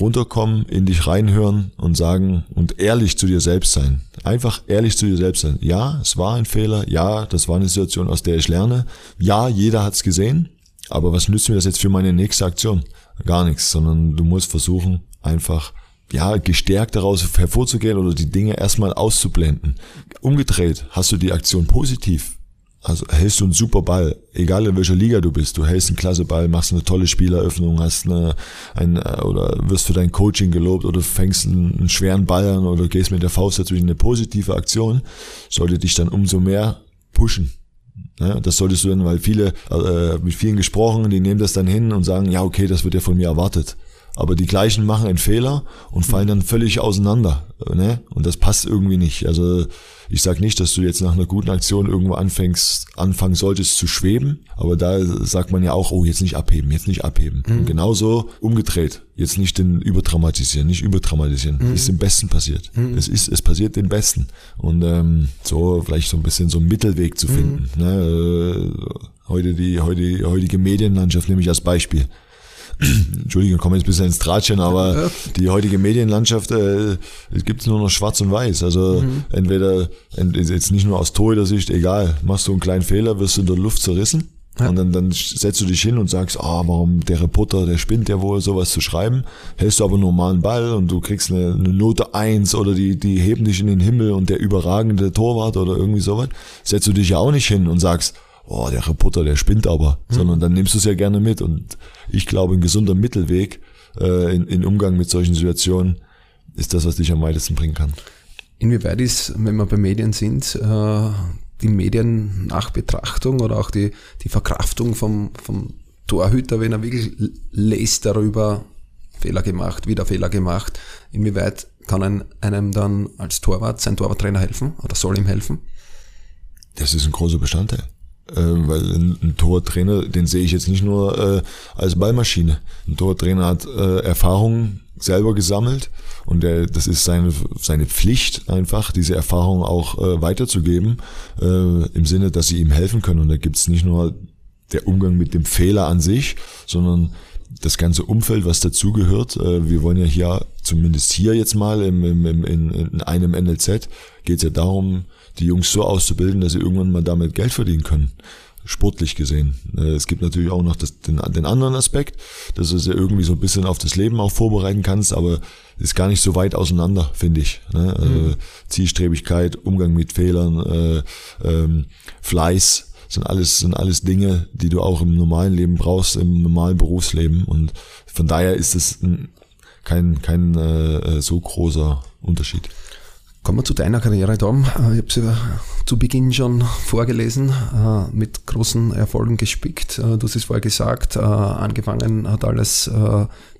runterkommen, in dich reinhören und sagen und ehrlich zu dir selbst sein. Einfach ehrlich zu dir selbst sein. Ja, es war ein Fehler. Ja, das war eine Situation, aus der ich lerne. Ja, jeder hat's gesehen. Aber was nützt mir das jetzt für meine nächste Aktion? Gar nichts, sondern du musst versuchen, einfach ja, gestärkt daraus hervorzugehen oder die Dinge erstmal auszublenden. Umgedreht hast du die Aktion positiv also hältst du einen super Ball, egal in welcher Liga du bist, du hältst einen klasse Ball, machst eine tolle Spieleröffnung, hast eine, ein, äh, oder wirst für dein Coaching gelobt oder fängst einen, einen schweren Ball an oder gehst mit der Faust dazwischen eine positive Aktion, sollte dich dann umso mehr pushen. Ja, das solltest du dann, weil viele, äh, mit vielen gesprochen, die nehmen das dann hin und sagen, ja, okay, das wird ja von mir erwartet. Aber die gleichen machen einen Fehler und fallen dann völlig auseinander. Ne? Und das passt irgendwie nicht. Also ich sage nicht, dass du jetzt nach einer guten Aktion irgendwo anfängst, anfangen solltest zu schweben, aber da sagt man ja auch, oh, jetzt nicht abheben, jetzt nicht abheben. Mhm. Und genauso umgedreht, jetzt nicht den überdramatisieren, nicht überdramatisieren. Mhm. Ist dem Besten passiert. Mhm. Es ist, es passiert dem Besten. Und ähm, so vielleicht so ein bisschen so einen Mittelweg zu finden. Mhm. Ne? Äh, heute die, heute, heutige Medienlandschaft nehme ich als Beispiel. Entschuldigung, komme jetzt ein bisschen ins Tratschen, aber die heutige Medienlandschaft äh, gibt es nur noch schwarz und weiß. Also mhm. entweder, jetzt nicht nur aus Torhüter-Sicht, egal, machst du einen kleinen Fehler, wirst du in der Luft zerrissen. Ja. Und dann, dann setzt du dich hin und sagst, ah, warum der Reporter, der spinnt ja wohl, sowas zu schreiben. Hältst du aber einen normalen Ball und du kriegst eine, eine Note eins oder die, die heben dich in den Himmel und der überragende Torwart oder irgendwie sowas, setzt du dich ja auch nicht hin und sagst, oh, der Reporter, der spinnt aber, mhm. sondern dann nimmst du es ja gerne mit. Und ich glaube, ein gesunder Mittelweg äh, in, in Umgang mit solchen Situationen ist das, was dich am weitesten bringen kann. Inwieweit ist, wenn wir bei Medien sind, äh, die Mediennachbetrachtung oder auch die, die Verkraftung vom, vom Torhüter, wenn er wirklich lässt darüber, Fehler gemacht, wieder Fehler gemacht, inwieweit kann ein, einem dann als Torwart sein Torwarttrainer helfen oder soll ihm helfen? Das ist ein großer Bestandteil. Äh, weil ein, ein Tortrainer, den sehe ich jetzt nicht nur äh, als Ballmaschine. Ein Tortrainer hat äh, Erfahrungen selber gesammelt und der, das ist seine, seine Pflicht einfach, diese Erfahrung auch äh, weiterzugeben, äh, im Sinne, dass sie ihm helfen können. Und da gibt's nicht nur der Umgang mit dem Fehler an sich, sondern das ganze Umfeld, was dazugehört. Äh, wir wollen ja hier, zumindest hier jetzt mal im, im, im, in, in einem NLZ, geht es ja darum, die Jungs so auszubilden, dass sie irgendwann mal damit Geld verdienen können. Sportlich gesehen. Äh, es gibt natürlich auch noch das, den, den anderen Aspekt, dass du sie irgendwie so ein bisschen auf das Leben auch vorbereiten kannst, aber ist gar nicht so weit auseinander, finde ich. Ne? Also mhm. Zielstrebigkeit, Umgang mit Fehlern, äh, ähm, Fleiß, sind alles, sind alles Dinge, die du auch im normalen Leben brauchst, im normalen Berufsleben. Und von daher ist es kein, kein äh, so großer Unterschied. Kommen wir zu deiner Karriere, Tom. Äh, ich habe sie zu Beginn schon vorgelesen, äh, mit großen Erfolgen gespickt. Äh, du hast es vorher gesagt, angefangen hat alles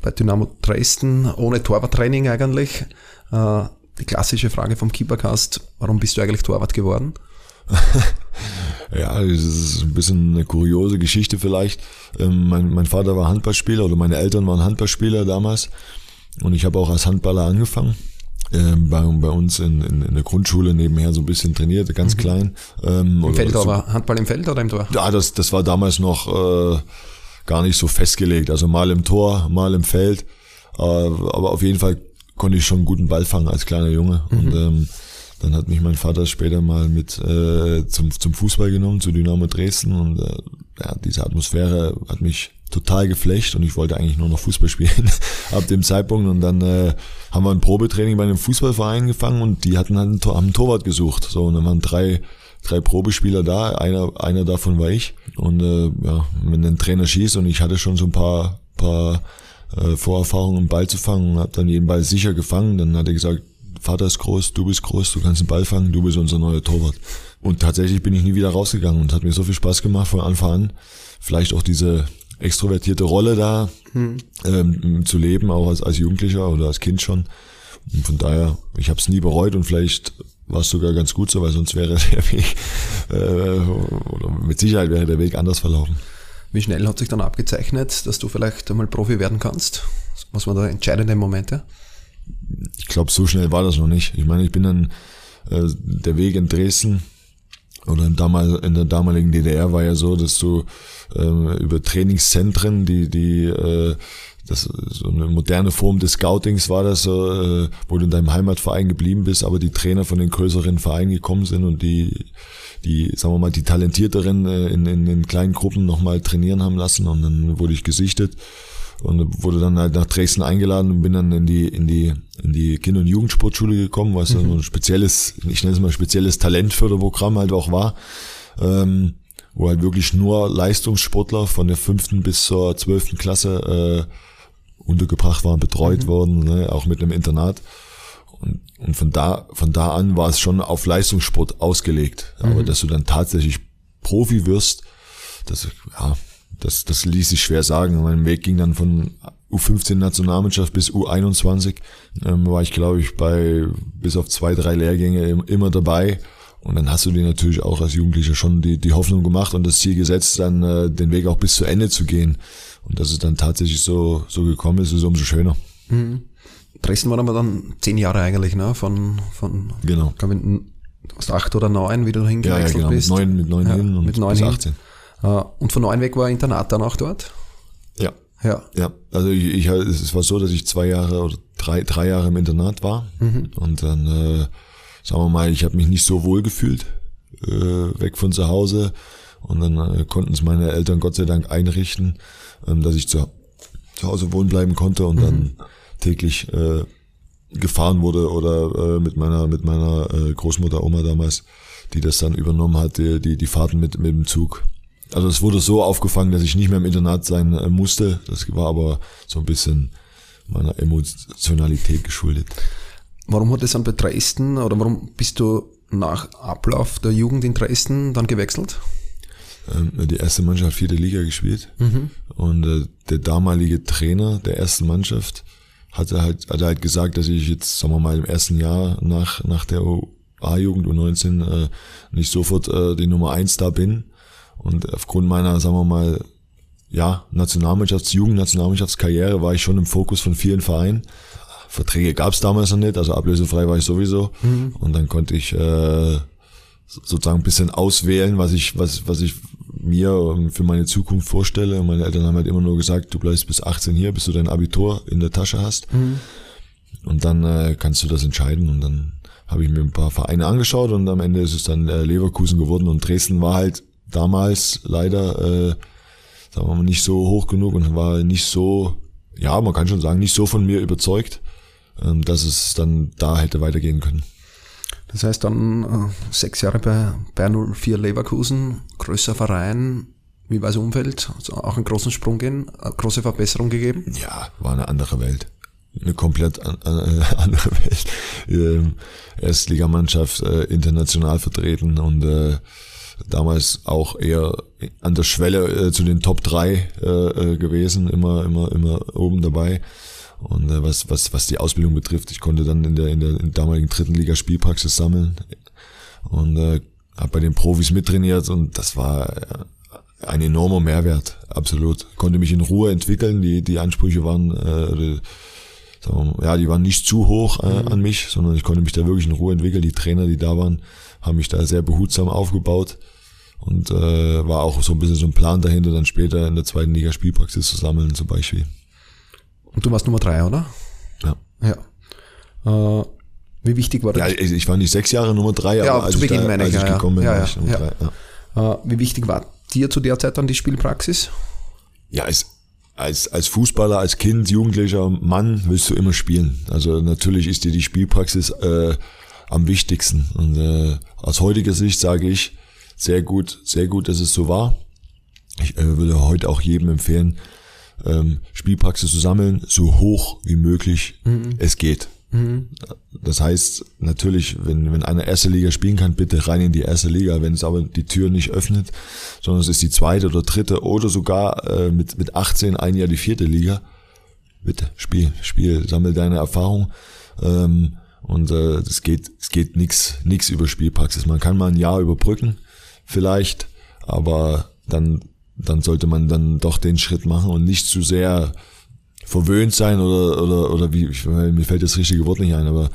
bei Dynamo Dresden, ohne Torwarttraining eigentlich. Die klassische Frage vom Keepercast, warum bist du eigentlich Torwart geworden? ja, das ist ein bisschen eine kuriose Geschichte vielleicht. Ähm, mein, mein Vater war Handballspieler oder meine Eltern waren Handballspieler damals und ich habe auch als Handballer angefangen ähm, bei, bei uns in, in, in der Grundschule nebenher so ein bisschen trainiert, ganz mhm. klein. Ähm, Im Feld, so, aber Handball im Feld oder im Tor? Ja, das, das war damals noch äh, gar nicht so festgelegt. Also mal im Tor, mal im Feld. Äh, aber auf jeden Fall konnte ich schon einen guten Ball fangen als kleiner Junge. Mhm. Und ähm, dann hat mich mein Vater später mal mit äh, zum, zum Fußball genommen, zu Dynamo Dresden. Und äh, ja, diese Atmosphäre hat mich total geflecht und ich wollte eigentlich nur noch Fußball spielen ab dem Zeitpunkt. Und dann äh, haben wir ein Probetraining bei einem Fußballverein gefangen und die hatten halt einen, Tor, haben einen Torwart gesucht. So und dann waren drei drei Probespieler da. Einer einer davon war ich. Und äh, ja wenn ein Trainer schießt und ich hatte schon so ein paar paar äh, Vorerfahrungen im Ball zu fangen und habe dann jeden Ball sicher gefangen dann hat er gesagt Vater ist groß du bist groß du kannst den Ball fangen du bist unser neuer Torwart. Und tatsächlich bin ich nie wieder rausgegangen und hat mir so viel Spaß gemacht von Anfang an. Vielleicht auch diese extrovertierte Rolle da hm. ähm, zu leben, auch als, als Jugendlicher oder als Kind schon. Und von daher, ich habe es nie bereut und vielleicht war es sogar ganz gut so, weil sonst wäre der Weg, äh, oder mit Sicherheit wäre der Weg anders verlaufen. Wie schnell hat sich dann abgezeichnet, dass du vielleicht einmal Profi werden kannst? Was waren da entscheidende Momente? Ich glaube, so schnell war das noch nicht. Ich meine, ich bin dann äh, der Weg in Dresden oder in, der damaligen DDR war ja so, dass du äh, über Trainingszentren, die, die äh, das so eine moderne Form des Scoutings war das, äh, wo du in deinem Heimatverein geblieben bist, aber die Trainer von den größeren Vereinen gekommen sind und die, die, sagen wir mal, die talentierteren äh, in, in, in kleinen Gruppen nochmal trainieren haben lassen und dann wurde ich gesichtet und wurde dann halt nach Dresden eingeladen und bin dann in die in die in die Kinder- und Jugendsportschule gekommen, was mhm. so ein spezielles, ich nenne es mal spezielles Talentförderprogramm halt auch war, ähm, wo halt wirklich nur Leistungssportler von der fünften bis zur zwölften Klasse äh, untergebracht waren, betreut mhm. worden, ne, auch mit einem Internat. Und, und von da von da an war es schon auf Leistungssport ausgelegt, mhm. aber dass du dann tatsächlich Profi wirst, das ja das, das ließ sich schwer sagen. Mein Weg ging dann von U15 Nationalmannschaft bis U21. Ähm, war ich, glaube ich, bei bis auf zwei, drei Lehrgänge immer dabei. Und dann hast du dir natürlich auch als Jugendlicher schon die, die Hoffnung gemacht und das Ziel gesetzt, dann äh, den Weg auch bis zu Ende zu gehen. Und dass es dann tatsächlich so, so gekommen ist, ist umso schöner. Mhm. Dresden war aber dann zehn Jahre eigentlich, ne? Von, von genau. ich, du hast acht oder neun, wie du hingewechselt ja, ja, genau. bist. Mit neun, mit neun ja, hin und mit neun bis hin. 18. Äh, und von neun weg war Internat dann auch dort? Ja. Ja. Ja, also ich, ich es war so, dass ich zwei Jahre oder drei, drei Jahre im Internat war mhm. und dann, äh, sagen wir mal, ich habe mich nicht so wohl gefühlt, äh, weg von zu Hause und dann äh, konnten es meine Eltern Gott sei Dank einrichten, ähm, dass ich zu, zu Hause wohnen bleiben konnte und mhm. dann täglich äh, gefahren wurde oder äh, mit meiner mit meiner äh, Großmutter Oma damals, die das dann übernommen hat, die die, die Fahrten mit mit dem Zug. Also es wurde so aufgefangen, dass ich nicht mehr im Internat sein äh, musste. Das war aber so ein bisschen meiner Emotionalität geschuldet. Warum hat es dann bei Dresden oder warum bist du nach Ablauf der Jugend in Dresden dann gewechselt? Ähm, die erste Mannschaft hat vierte Liga gespielt mhm. und äh, der damalige Trainer der ersten Mannschaft hatte halt, hatte halt gesagt, dass ich jetzt, sagen wir mal, im ersten Jahr nach, nach der A-Jugend U19 äh, nicht sofort die Nummer eins da bin und aufgrund meiner, sagen wir mal, ja, Nationalmannschafts-, Jugend-Nationalmannschaftskarriere war ich schon im Fokus von vielen Vereinen. Verträge gab es damals noch nicht, also ablösefrei war ich sowieso. Mhm. Und dann konnte ich äh, sozusagen ein bisschen auswählen, was ich, was, was ich mir für meine Zukunft vorstelle. Und meine Eltern haben halt immer nur gesagt, du bleibst bis 18 hier, bis du dein Abitur in der Tasche hast. Mhm. Und dann äh, kannst du das entscheiden. Und dann habe ich mir ein paar Vereine angeschaut und am Ende ist es dann äh, Leverkusen geworden und Dresden war halt damals leider, äh, sagen wir mal, nicht so hoch genug und war nicht so, ja, man kann schon sagen, nicht so von mir überzeugt, ähm, dass es dann da hätte weitergehen können. Das heißt dann äh, sechs Jahre bei Bayern 04 Leverkusen, größer Verein, wie war das Umfeld? Also auch einen großen Sprung gehen, eine große Verbesserung gegeben? Ja, war eine andere Welt. Eine komplett an, äh, andere Welt. Ähm, Erstligamannschaft äh, international vertreten und äh, damals auch eher an der Schwelle äh, zu den Top 3 äh, äh, gewesen, immer, immer, immer oben dabei. Und äh, was, was, was die Ausbildung betrifft, ich konnte dann in der, in der, in der damaligen dritten Liga Spielpraxis sammeln und äh, habe bei den Profis mittrainiert und das war äh, ein enormer Mehrwert, absolut. Konnte mich in Ruhe entwickeln, die, die Ansprüche waren, äh, ja, die waren nicht zu hoch äh, mhm. an mich, sondern ich konnte mich da wirklich in Ruhe entwickeln. Die Trainer, die da waren, haben mich da sehr behutsam aufgebaut und äh, war auch so ein bisschen so ein Plan dahinter, dann später in der zweiten Liga Spielpraxis zu sammeln zum Beispiel. Und du warst Nummer drei, oder? Ja. Ja. Äh, wie wichtig war das? Ja, ich war nicht sechs Jahre Nummer drei, ja, aber als zu Beginn ich, da, als ich ja, gekommen bin, ja, war ich Nummer drei. Ja. Äh, wie wichtig war dir zu der Zeit dann die Spielpraxis? Ja, als, als, als Fußballer, als Kind, Jugendlicher, Mann willst du immer spielen. Also natürlich ist dir die Spielpraxis äh, am wichtigsten. Und äh, aus heutiger Sicht sage ich, sehr gut, sehr gut, dass es so war. Ich äh, würde heute auch jedem empfehlen, ähm, Spielpraxis zu sammeln, so hoch wie möglich mhm. es geht. Mhm. Das heißt natürlich, wenn, wenn einer erste Liga spielen kann, bitte rein in die erste Liga. Wenn es aber die Tür nicht öffnet, sondern es ist die zweite oder dritte oder sogar äh, mit, mit 18 ein Jahr die vierte Liga, bitte spiel, spiel, sammel deine Erfahrung. Ähm, und äh, es geht, es geht nix, nix über Spielpraxis. Man kann mal ein Jahr überbrücken, vielleicht, aber dann dann sollte man dann doch den Schritt machen und nicht zu sehr verwöhnt sein oder oder oder wie ich, mir fällt das richtige Wort nicht ein, aber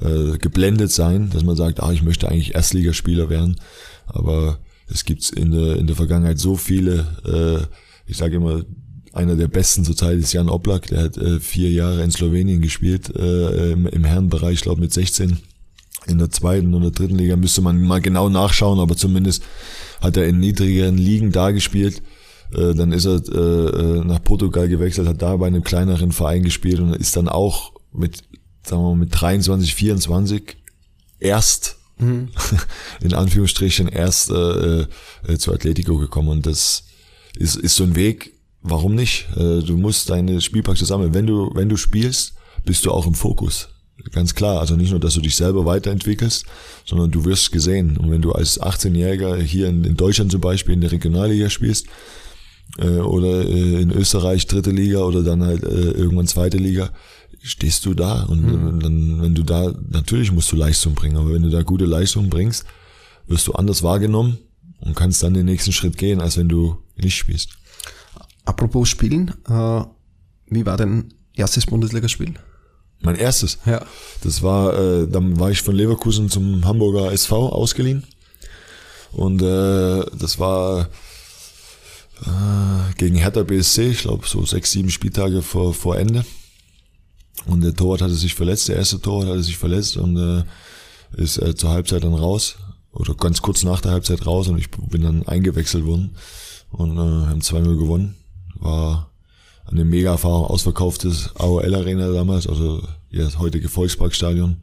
äh, geblendet sein, dass man sagt, ah, ich möchte eigentlich Erstligaspieler werden, aber es gibt in der in der Vergangenheit so viele, äh, ich sage immer, einer der besten zurzeit ist Jan Oblak, der hat äh, vier Jahre in Slowenien gespielt, äh, im, im Herrenbereich, ich glaube mit 16. In der zweiten oder dritten Liga müsste man mal genau nachschauen, aber zumindest hat er in niedrigeren Ligen da gespielt. Äh, dann ist er äh, äh, nach Portugal gewechselt, hat da bei einem kleineren Verein gespielt und ist dann auch mit, sagen wir mal, mit 23, 24 erst mhm. in Anführungsstrichen erst äh, äh, zu Atletico gekommen und das ist, ist so ein Weg, warum nicht? Äh, du musst deine Spielpraxis sammeln. Wenn du, wenn du spielst, bist du auch im Fokus. Ganz klar. Also nicht nur, dass du dich selber weiterentwickelst, sondern du wirst gesehen. Und wenn du als 18-Jähriger hier in, Deutschland zum Beispiel in der Regionalliga spielst, äh, oder äh, in Österreich dritte Liga oder dann halt äh, irgendwann zweite Liga, stehst du da. Und mhm. dann, wenn du da, natürlich musst du Leistung bringen, aber wenn du da gute Leistung bringst, wirst du anders wahrgenommen und kannst dann den nächsten Schritt gehen, als wenn du nicht spielst. Apropos Spielen, äh, wie war dein erstes Bundesligaspiel? Mein erstes? Ja. Das war, äh, dann war ich von Leverkusen zum Hamburger SV ausgeliehen. Und äh, das war äh, gegen Hertha BSC, ich glaube so sechs, sieben Spieltage vor, vor Ende. Und der Torwart hatte sich verletzt, der erste Torwart hatte sich verletzt und äh, ist äh, zur Halbzeit dann raus. Oder ganz kurz nach der Halbzeit raus und ich bin dann eingewechselt worden und äh, haben 2-0 gewonnen war eine mega Erfahrung, ausverkauftes AOL Arena damals, also ja, das heutige Volksparkstadion.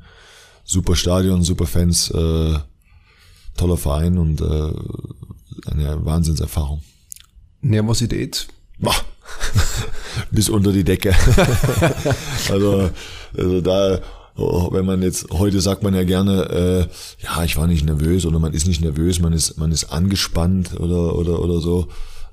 Super Stadion, super Fans, äh, toller Verein und äh, eine Wahnsinnserfahrung. Nervosität? Boah. Bis unter die Decke. also, also da, wenn man jetzt, heute sagt man ja gerne, äh, ja, ich war nicht nervös oder man ist nicht nervös, man ist, man ist angespannt oder, oder, oder so.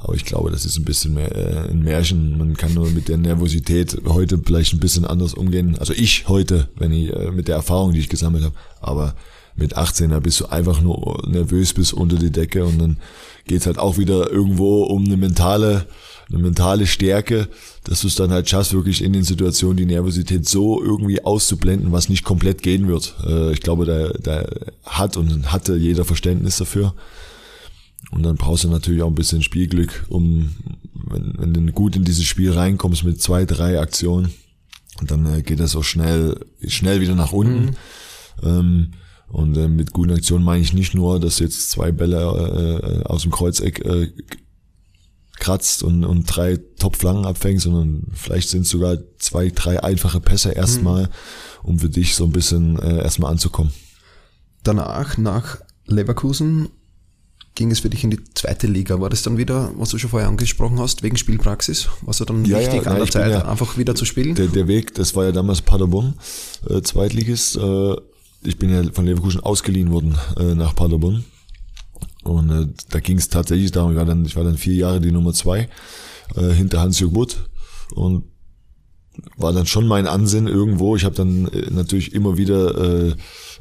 Aber ich glaube, das ist ein bisschen mehr äh, ein Märchen. Man kann nur mit der Nervosität heute vielleicht ein bisschen anders umgehen. Also ich heute, wenn ich äh, mit der Erfahrung, die ich gesammelt habe. Aber mit 18, da bist du einfach nur nervös bis unter die Decke und dann geht's halt auch wieder irgendwo um eine mentale, eine mentale Stärke, dass du es dann halt schaffst, wirklich in den Situationen die Nervosität so irgendwie auszublenden, was nicht komplett gehen wird. Äh, ich glaube, da, da hat und hatte jeder Verständnis dafür. Und dann brauchst du natürlich auch ein bisschen Spielglück, um, wenn, wenn du gut in dieses Spiel reinkommst mit zwei, drei Aktionen, dann äh, geht das auch schnell, schnell wieder nach unten. Mhm. Ähm, und äh, mit guten Aktionen meine ich nicht nur, dass du jetzt zwei Bälle äh, aus dem Kreuzeck äh, kratzt und, und drei Top-Flanken abfängst, sondern vielleicht sind es sogar zwei, drei einfache Pässe erstmal, mhm. um für dich so ein bisschen äh, erstmal anzukommen. Danach, nach Leverkusen, ging es für dich in die zweite Liga. War das dann wieder, was du schon vorher angesprochen hast, wegen Spielpraxis? War es dann ja, wichtig, ja, an der Zeit ja, einfach wieder zu spielen? Der, der, Weg, das war ja damals Paderborn, äh, Zweitligist. Äh, ich bin ja von Leverkusen ausgeliehen worden äh, nach Paderborn. Und äh, da ging es tatsächlich darum, ich war, dann, ich war dann vier Jahre die Nummer zwei äh, hinter Hans-Jörg Butt. Und war dann schon mein Ansinn irgendwo. Ich habe dann äh, natürlich immer wieder äh,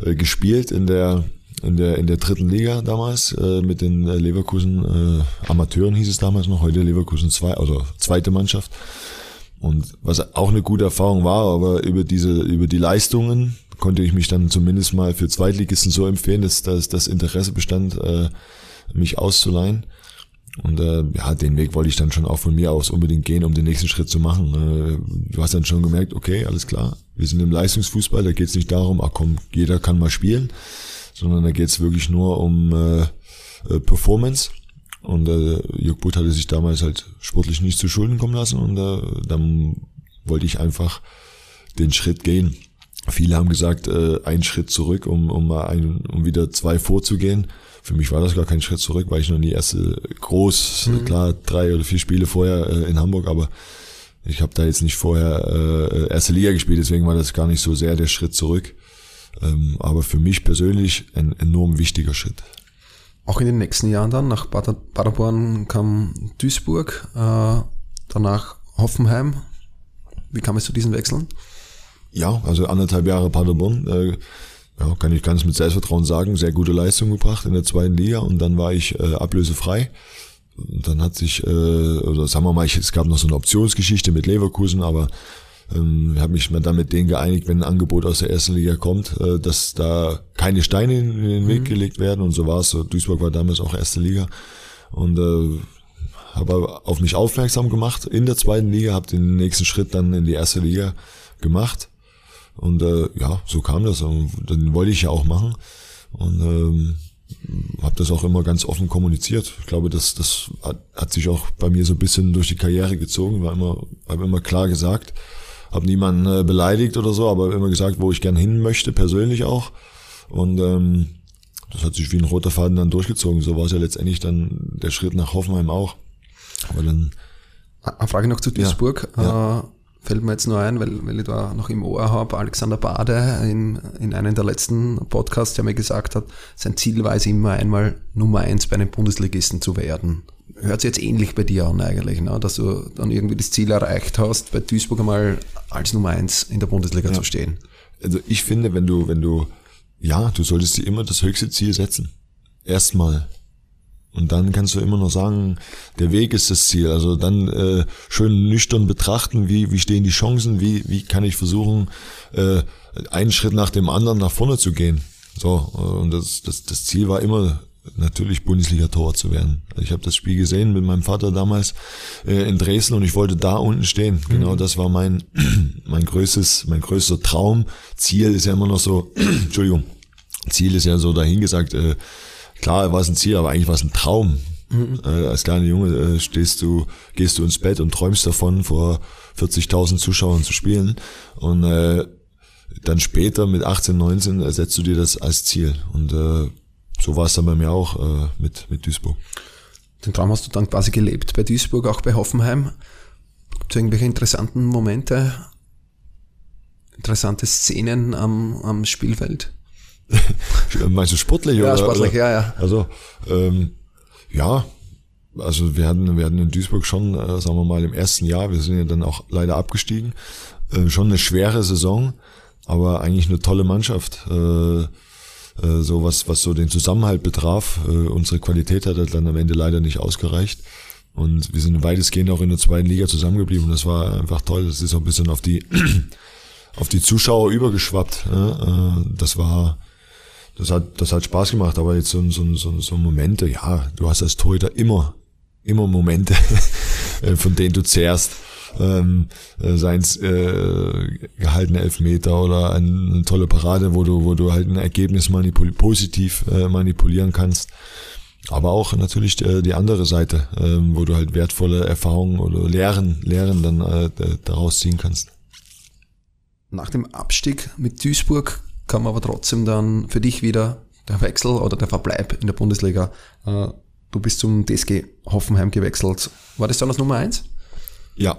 äh gespielt in der in der, in der dritten Liga damals äh, mit den äh, Leverkusen äh, Amateuren hieß es damals noch, heute Leverkusen 2, also zweite Mannschaft. Und was auch eine gute Erfahrung war, aber über diese, über die Leistungen konnte ich mich dann zumindest mal für Zweitligisten so empfehlen, dass, dass das Interesse bestand, äh, mich auszuleihen. Und äh, ja, den Weg wollte ich dann schon auch von mir aus unbedingt gehen, um den nächsten Schritt zu machen. Äh, du hast dann schon gemerkt, okay, alles klar, wir sind im Leistungsfußball, da geht es nicht darum, ach komm, jeder kann mal spielen, sondern da geht es wirklich nur um äh, äh, Performance. Und äh, Jörg Butt hatte sich damals halt sportlich nicht zu Schulden kommen lassen und äh, dann wollte ich einfach den Schritt gehen. Viele haben gesagt, äh, ein Schritt zurück, um, um mal ein, um wieder zwei vorzugehen. Für mich war das gar kein Schritt zurück, weil ich noch nie erste groß, mhm. klar, drei oder vier Spiele vorher äh, in Hamburg, aber ich habe da jetzt nicht vorher äh, erste Liga gespielt, deswegen war das gar nicht so sehr der Schritt zurück. Ähm, aber für mich persönlich ein enorm wichtiger Schritt. Auch in den nächsten Jahren dann, nach Paderborn kam Duisburg, äh, danach Hoffenheim. Wie kam es zu diesen Wechseln? Ja, also anderthalb Jahre Paderborn. Äh, ja, kann ich ganz mit Selbstvertrauen sagen, sehr gute Leistung gebracht in der zweiten Liga und dann war ich äh, ablösefrei dann hat sich, äh, oder sagen wir mal, ich, es gab noch so eine Optionsgeschichte mit Leverkusen, aber ähm, habe mich dann mit denen geeinigt, wenn ein Angebot aus der ersten Liga kommt, äh, dass da keine Steine in, in den Weg mhm. gelegt werden. Und so war es. Duisburg war damals auch erste Liga. Und äh, habe auf mich aufmerksam gemacht. In der zweiten Liga, habe den nächsten Schritt dann in die erste Liga gemacht. Und äh, ja, so kam das. Und dann wollte ich ja auch machen. Und ähm, habe das auch immer ganz offen kommuniziert. Ich glaube, das, das hat, hat sich auch bei mir so ein bisschen durch die Karriere gezogen, war immer, habe immer klar gesagt, habe niemanden äh, beleidigt oder so, aber immer gesagt, wo ich gern hin möchte, persönlich auch. Und ähm, das hat sich wie ein roter Faden dann durchgezogen. So war es ja letztendlich dann der Schritt nach Hoffenheim auch. Aber dann. Eine Frage noch zu Duisburg. Ja, ja. Äh, fällt mir jetzt nur ein, weil, weil ich da noch im Ohr habe, Alexander Bade in, in einem der letzten Podcasts, der mir gesagt hat, sein Ziel war es immer einmal Nummer eins bei einem Bundesligisten zu werden. Hört sich jetzt ähnlich bei dir an eigentlich, ne? dass du dann irgendwie das Ziel erreicht hast, bei Duisburg einmal als Nummer eins in der Bundesliga ja. zu stehen. Also ich finde, wenn du, wenn du, ja, du solltest dir immer das höchste Ziel setzen. Erstmal. Und dann kannst du immer noch sagen, der Weg ist das Ziel. Also dann äh, schön nüchtern betrachten, wie, wie stehen die Chancen, wie, wie kann ich versuchen, äh, einen Schritt nach dem anderen nach vorne zu gehen. So, und das, das, das Ziel war immer natürlich Bundesliga-Tor zu werden. Ich habe das Spiel gesehen mit meinem Vater damals äh, in Dresden und ich wollte da unten stehen. Genau mhm. das war mein, mein größtes, mein größter Traum. Ziel ist ja immer noch so, Entschuldigung, Ziel ist ja so dahingesagt, äh, klar war es ein Ziel, aber eigentlich war es ein Traum. Mhm. Äh, als kleiner Junge äh, stehst du, gehst du ins Bett und träumst davon, vor 40.000 Zuschauern zu spielen. Und äh, dann später mit 18, 19 äh, setzt du dir das als Ziel. Und äh, so war es dann bei mir auch äh, mit, mit Duisburg. Den Traum hast du dann quasi gelebt bei Duisburg, auch bei Hoffenheim. Gibt es irgendwelche interessanten Momente, interessante Szenen am, am Spielfeld? Meinst du sportlich? Ja, oder, sportlich, oder? ja, ja. Also, ähm, ja, also wir hatten, wir hatten in Duisburg schon, äh, sagen wir mal, im ersten Jahr, wir sind ja dann auch leider abgestiegen, äh, schon eine schwere Saison, aber eigentlich eine tolle Mannschaft. Äh, äh, so was, was so den Zusammenhalt betraf. Äh, unsere Qualität hat dann am Ende leider nicht ausgereicht. Und wir sind weitestgehend auch in der zweiten Liga zusammengeblieben. Das war einfach toll. Das ist auch ein bisschen auf die, auf die Zuschauer übergeschwappt. Äh, das war, das hat, das hat Spaß gemacht, aber jetzt so, so, so, so Momente, ja, du hast als Torhüter immer, immer Momente, äh, von denen du zehrst. Ähm, äh, seien es äh, gehaltene Elfmeter oder eine, eine tolle Parade, wo du, wo du halt ein Ergebnis manipul positiv äh, manipulieren kannst. Aber auch natürlich äh, die andere Seite, äh, wo du halt wertvolle Erfahrungen oder Lehren, Lehren dann äh, daraus ziehen kannst. Nach dem Abstieg mit Duisburg kam aber trotzdem dann für dich wieder der Wechsel oder der Verbleib in der Bundesliga. Äh, du bist zum DSG Hoffenheim gewechselt. War das dann das Nummer eins? Ja,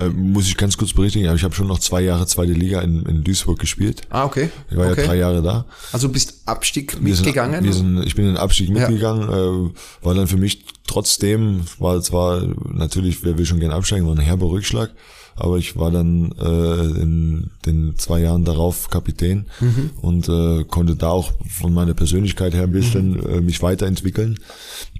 äh, muss ich ganz kurz berichtigen, aber ich habe schon noch zwei Jahre zweite Liga in, in Duisburg gespielt. Ah, okay. Ich war okay. ja drei Jahre da. Also du bist Abstieg mitgegangen? Wir sind, wir sind, ich bin in den Abstieg mitgegangen, ja. äh, war dann für mich trotzdem, war zwar natürlich, wer will schon gerne absteigen, war ein herber Rückschlag, aber ich war dann äh, in den zwei Jahren darauf Kapitän mhm. und äh, konnte da auch von meiner Persönlichkeit her ein bisschen mhm. äh, mich weiterentwickeln.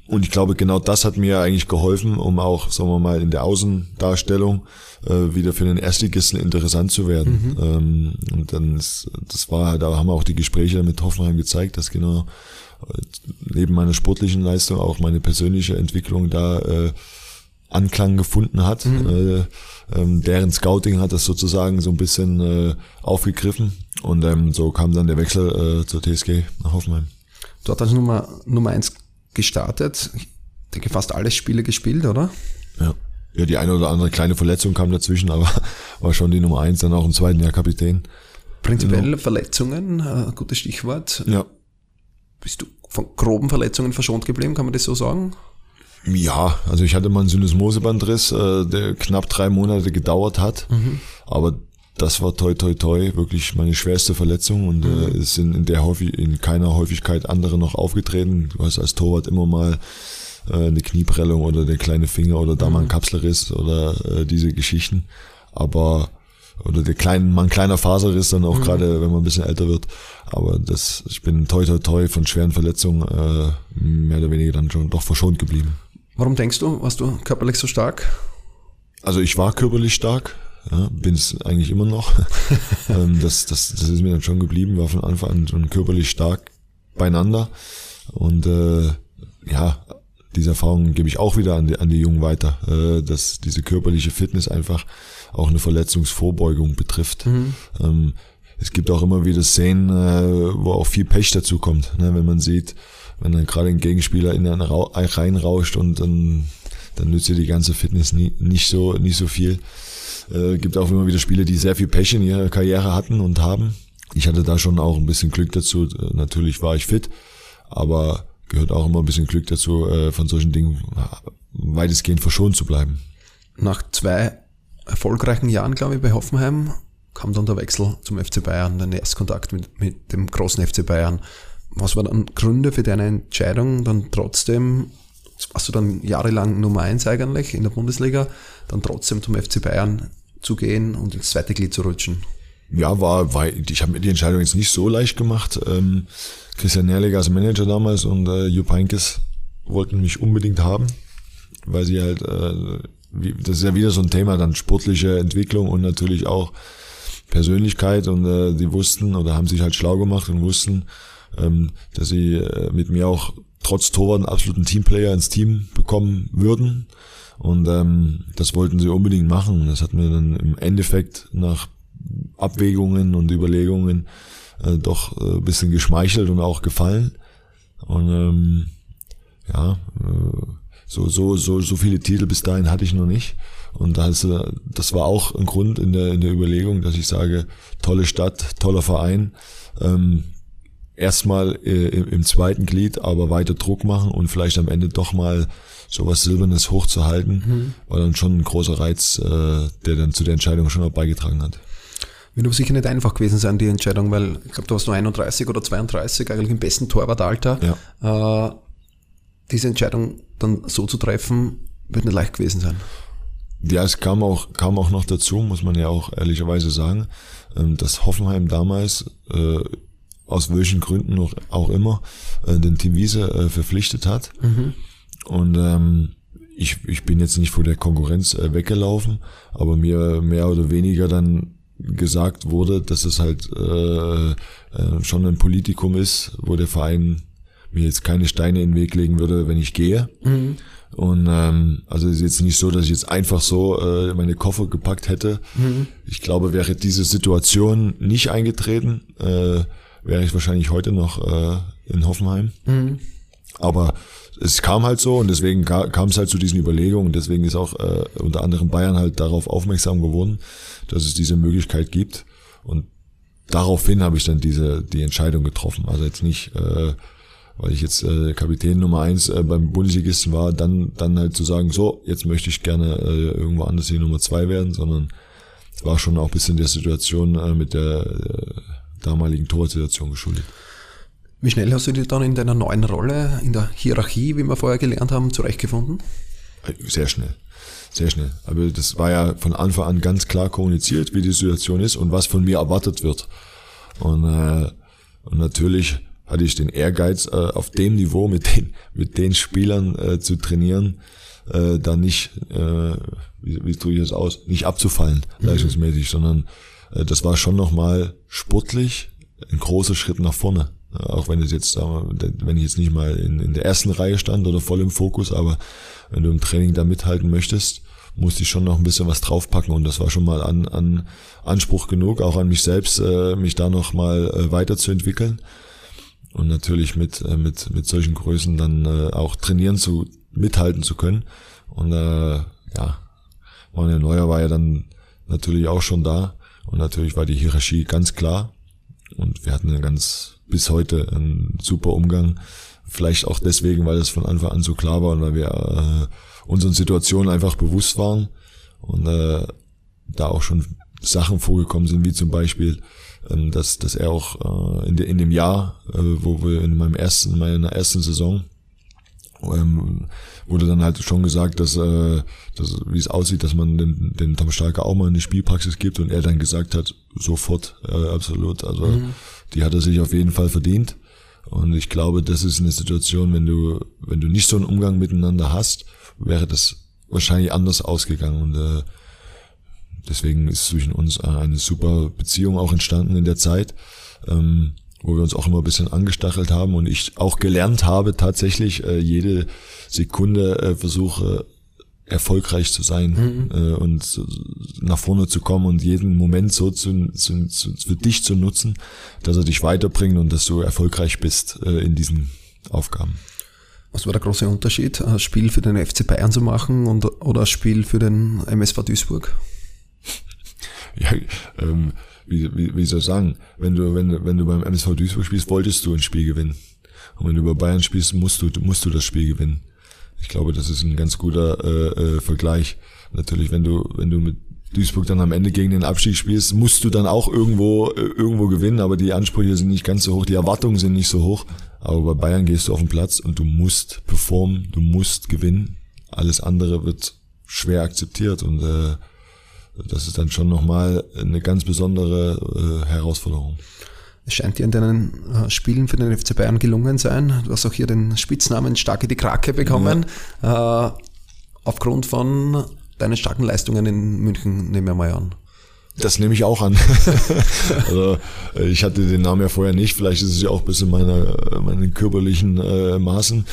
Und ich glaube, genau das hat mir eigentlich geholfen, um auch, sagen wir mal, in der Außendarstellung äh, wieder für den Erstligisten interessant zu werden. Mhm. Ähm, und dann ist, das war, da haben auch die Gespräche mit Hoffenheim gezeigt, dass genau äh, neben meiner sportlichen Leistung auch meine persönliche Entwicklung da äh, Anklang gefunden hat. Mhm. Äh, ähm, deren Scouting hat das sozusagen so ein bisschen äh, aufgegriffen und ähm, so kam dann der Wechsel äh, zur TSG nach Hoffenheim. Dort als Nummer, Nummer eins gestartet. Ich denke, fast alle Spiele gespielt, oder? Ja. Ja, die eine oder andere kleine Verletzung kam dazwischen, aber war schon die Nummer eins, dann auch im zweiten Jahr Kapitän. Prinzipiell genau. Verletzungen, äh, gutes Stichwort. Ja. Bist du von groben Verletzungen verschont geblieben, kann man das so sagen? Ja, also ich hatte mal einen Syndesmosebandriss, äh, der knapp drei Monate gedauert hat. Mhm. Aber das war toi toi toi wirklich meine schwerste Verletzung und äh, mhm. äh, es sind in der häufig, in keiner Häufigkeit andere noch aufgetreten. Du hast als Torwart immer mal äh, eine Knieprellung oder der kleine Finger oder da mhm. mal ein Kapselriss oder äh, diese Geschichten. Aber oder der kleine, mal ein kleiner Faserriss dann auch mhm. gerade, wenn man ein bisschen älter wird. Aber das, ich bin toi toi toi von schweren Verletzungen äh, mehr oder weniger dann schon doch verschont geblieben. Warum denkst du, warst du körperlich so stark? Also ich war körperlich stark, ja, bin es eigentlich immer noch. Ähm, das, das, das ist mir dann schon geblieben, war von Anfang an schon körperlich stark beieinander. Und äh, ja, diese Erfahrung gebe ich auch wieder an die, an die Jungen weiter, äh, dass diese körperliche Fitness einfach auch eine Verletzungsvorbeugung betrifft. Mhm. Ähm, es gibt auch immer wieder Szenen, äh, wo auch viel Pech dazu kommt, ne? wenn man sieht, wenn dann gerade ein Gegenspieler in einen Ra reinrauscht und dann, dann nützt dir die ganze Fitness nie, nicht so nicht so viel. Äh, gibt auch immer wieder Spiele, die sehr viel Pech in ihrer Karriere hatten und haben. Ich hatte da schon auch ein bisschen Glück dazu. Natürlich war ich fit, aber gehört auch immer ein bisschen Glück dazu, äh, von solchen Dingen weitestgehend verschont zu bleiben. Nach zwei erfolgreichen Jahren, glaube ich, bei Hoffenheim kam dann der Wechsel zum FC Bayern, dein Erstkontakt mit, mit dem großen FC Bayern. Was waren dann Gründe für deine Entscheidung, dann trotzdem, warst du dann jahrelang Nummer eins eigentlich in der Bundesliga, dann trotzdem zum FC Bayern zu gehen und ins zweite Glied zu rutschen? Ja, war, war ich habe mir die Entscheidung jetzt nicht so leicht gemacht. Ähm, Christian Nerlig als Manager damals und äh, Jupp Heynckes wollten mich unbedingt haben, weil sie halt, äh, wie, das ist ja wieder so ein Thema, dann sportliche Entwicklung und natürlich auch Persönlichkeit und äh, die wussten oder haben sich halt schlau gemacht und wussten, ähm, dass sie äh, mit mir auch trotz Torwart einen absoluten Teamplayer ins Team bekommen würden. Und ähm, das wollten sie unbedingt machen. Das hat mir dann im Endeffekt nach Abwägungen und Überlegungen äh, doch äh, ein bisschen geschmeichelt und auch gefallen. Und ähm, ja, äh, so, so, so, so viele Titel bis dahin hatte ich noch nicht. Und das, das war auch ein Grund in der, in der Überlegung, dass ich sage, tolle Stadt, toller Verein, ähm, erstmal äh, im, im, zweiten Glied, aber weiter Druck machen und vielleicht am Ende doch mal sowas Silbernes hochzuhalten, mhm. war dann schon ein großer Reiz, äh, der dann zu der Entscheidung schon auch beigetragen hat. Wird aber sicher nicht einfach gewesen sein, die Entscheidung, weil ich glaube, du warst nur 31 oder 32, eigentlich im besten Torwartalter. Ja. Äh, diese Entscheidung dann so zu treffen, wird nicht leicht gewesen sein. Ja, es kam auch, kam auch noch dazu, muss man ja auch ehrlicherweise sagen, ähm, dass Hoffenheim damals, äh, aus welchen Gründen noch auch immer, äh, den Tim Wiese äh, verpflichtet hat. Mhm. Und ähm, ich, ich bin jetzt nicht vor der Konkurrenz weggelaufen, aber mir mehr oder weniger dann gesagt wurde, dass es halt äh, äh, schon ein Politikum ist, wo der Verein mir jetzt keine Steine in den Weg legen würde, wenn ich gehe. Mhm. Und ähm, also es ist jetzt nicht so, dass ich jetzt einfach so äh, meine Koffer gepackt hätte. Mhm. Ich glaube, wäre diese Situation nicht eingetreten, äh, wäre ich wahrscheinlich heute noch äh, in Hoffenheim. Mhm. Aber es kam halt so und deswegen kam es halt zu diesen Überlegungen. Deswegen ist auch äh, unter anderem Bayern halt darauf aufmerksam geworden, dass es diese Möglichkeit gibt. Und daraufhin habe ich dann diese die Entscheidung getroffen. Also jetzt nicht, äh, weil ich jetzt äh, Kapitän Nummer eins äh, beim Bundesligisten war, dann dann halt zu sagen, so jetzt möchte ich gerne äh, irgendwo anders hier Nummer zwei werden, sondern es war schon auch ein bisschen der Situation äh, mit der äh, damaligen Torsituation geschuldet. Wie schnell hast du dich dann in deiner neuen Rolle, in der Hierarchie, wie wir vorher gelernt haben, zurechtgefunden? Sehr schnell. Sehr schnell. Aber das war ja von Anfang an ganz klar kommuniziert, wie die Situation ist und was von mir erwartet wird. Und, äh, und natürlich hatte ich den Ehrgeiz, äh, auf dem Niveau mit den, mit den Spielern äh, zu trainieren, äh, da nicht, äh, wie, wie drücke ich das aus, nicht abzufallen, mhm. leistungsmäßig, sondern äh, das war schon nochmal sportlich ein großer Schritt nach vorne. Auch wenn es jetzt, wenn ich jetzt nicht mal in, in der ersten Reihe stand oder voll im Fokus, aber wenn du im Training da mithalten möchtest, musste ich schon noch ein bisschen was draufpacken und das war schon mal an, an Anspruch genug, auch an mich selbst, äh, mich da noch mal äh, weiterzuentwickeln und natürlich mit äh, mit mit solchen Größen dann auch trainieren zu mithalten zu können und äh, ja, Manuel Neuer war ja dann natürlich auch schon da und natürlich war die Hierarchie ganz klar und wir hatten eine ganz bis heute ein super Umgang. Vielleicht auch deswegen, weil es von Anfang an so klar war und weil wir äh, unseren Situationen einfach bewusst waren und äh, da auch schon Sachen vorgekommen sind, wie zum Beispiel, ähm, dass, dass er auch äh, in, de, in dem Jahr, äh, wo wir in meinem ersten, in meiner ersten Saison ähm, wurde dann halt schon gesagt, dass, äh, dass wie es aussieht, dass man den, den Tom Starker auch mal eine Spielpraxis gibt und er dann gesagt hat, sofort, äh, absolut. Also mhm. die hat er sich auf jeden Fall verdient. Und ich glaube, das ist eine Situation, wenn du, wenn du nicht so einen Umgang miteinander hast, wäre das wahrscheinlich anders ausgegangen. Und äh, deswegen ist zwischen uns eine super Beziehung auch entstanden in der Zeit, ähm, wo wir uns auch immer ein bisschen angestachelt haben und ich auch gelernt habe, tatsächlich äh, jede Sekunde äh, versuche erfolgreich zu sein mhm. äh, und nach vorne zu kommen und jeden Moment so zu, zu, zu, für dich zu nutzen, dass er dich weiterbringt und dass du erfolgreich bist äh, in diesen Aufgaben. Was war der große Unterschied, ein Spiel für den FC Bayern zu machen und, oder ein Spiel für den MSV Duisburg? ja, ähm, wie, wie, wie soll ich sagen, wenn du, wenn, wenn du beim MSV Duisburg spielst, wolltest du ein Spiel gewinnen. Und wenn du bei Bayern spielst, musst du, musst du das Spiel gewinnen. Ich glaube, das ist ein ganz guter äh, äh, Vergleich. Natürlich, wenn du, wenn du mit Duisburg dann am Ende gegen den Abstieg spielst, musst du dann auch irgendwo, äh, irgendwo gewinnen, aber die Ansprüche sind nicht ganz so hoch, die Erwartungen sind nicht so hoch. Aber bei Bayern gehst du auf den Platz und du musst performen, du musst gewinnen. Alles andere wird schwer akzeptiert und äh, das ist dann schon nochmal eine ganz besondere äh, Herausforderung. Es scheint dir in deinen äh, Spielen für den FC Bayern gelungen sein. Du hast auch hier den Spitznamen Starke die Krake bekommen. Ja. Äh, aufgrund von deinen starken Leistungen in München, nehmen wir mal an. Das nehme ich auch an. also äh, ich hatte den Namen ja vorher nicht. Vielleicht ist es ja auch ein bisschen meiner, meinen körperlichen äh, Maßen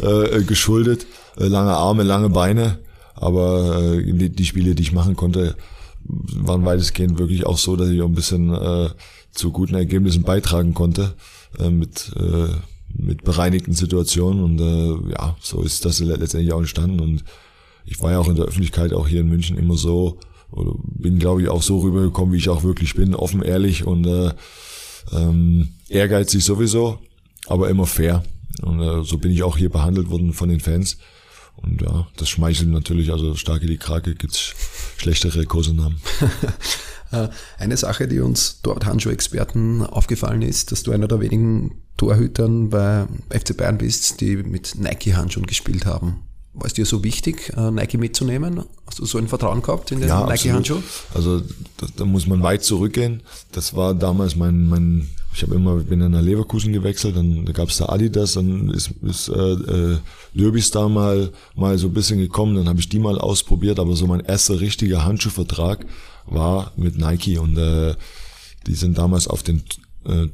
äh, geschuldet. Äh, lange Arme, lange Beine. Aber äh, die, Spiele, die ich machen konnte, waren weitestgehend wirklich auch so, dass ich auch ein bisschen äh, zu guten Ergebnissen beitragen konnte äh, mit äh, mit bereinigten Situationen. Und äh, ja, so ist das letztendlich auch entstanden. Und ich war ja auch in der Öffentlichkeit auch hier in München immer so oder bin glaube ich auch so rübergekommen, wie ich auch wirklich bin, offen, ehrlich und äh, ähm, ehrgeizig sowieso, aber immer fair. Und äh, so bin ich auch hier behandelt worden von den Fans und ja, das schmeichelt natürlich, also starke die Krake gibt's schlechtere Kosenamen. Äh, eine Sache, die uns dort Handschuh-Experten aufgefallen ist, dass du einer der wenigen Torhütern bei FC Bayern bist, die mit Nike-Handschuhen gespielt haben. War es dir so wichtig, äh, Nike mitzunehmen? Hast du so ein Vertrauen gehabt in den ja, Nike-Handschuh? Also da, da, muss man weit zurückgehen. Das war damals mein, mein ich habe immer, bin dann nach Leverkusen gewechselt, dann da gab es da Adidas, dann ist, ist äh, äh, Löbis mal, mal so ein bisschen gekommen, dann habe ich die mal ausprobiert, aber so mein erster richtiger Handschuhvertrag war mit Nike und äh, die sind damals auf den äh,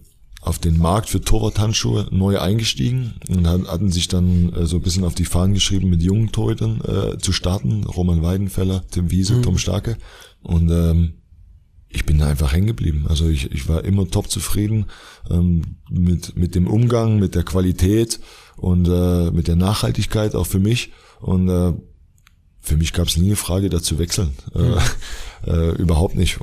auf den Markt für Torwarthandschuhe neu eingestiegen und hatten sich dann äh, so ein bisschen auf die Fahnen geschrieben, mit jungen Torhütern äh, zu starten. Roman Weidenfeller, Tim Wiese, mhm. Tom Starke. Und ähm, ich bin da einfach hängen geblieben. Also ich, ich war immer top zufrieden ähm, mit, mit dem Umgang, mit der Qualität und äh, mit der Nachhaltigkeit auch für mich. Und äh, für mich gab es nie eine Frage, da zu wechseln. Mhm. Äh, äh, überhaupt nicht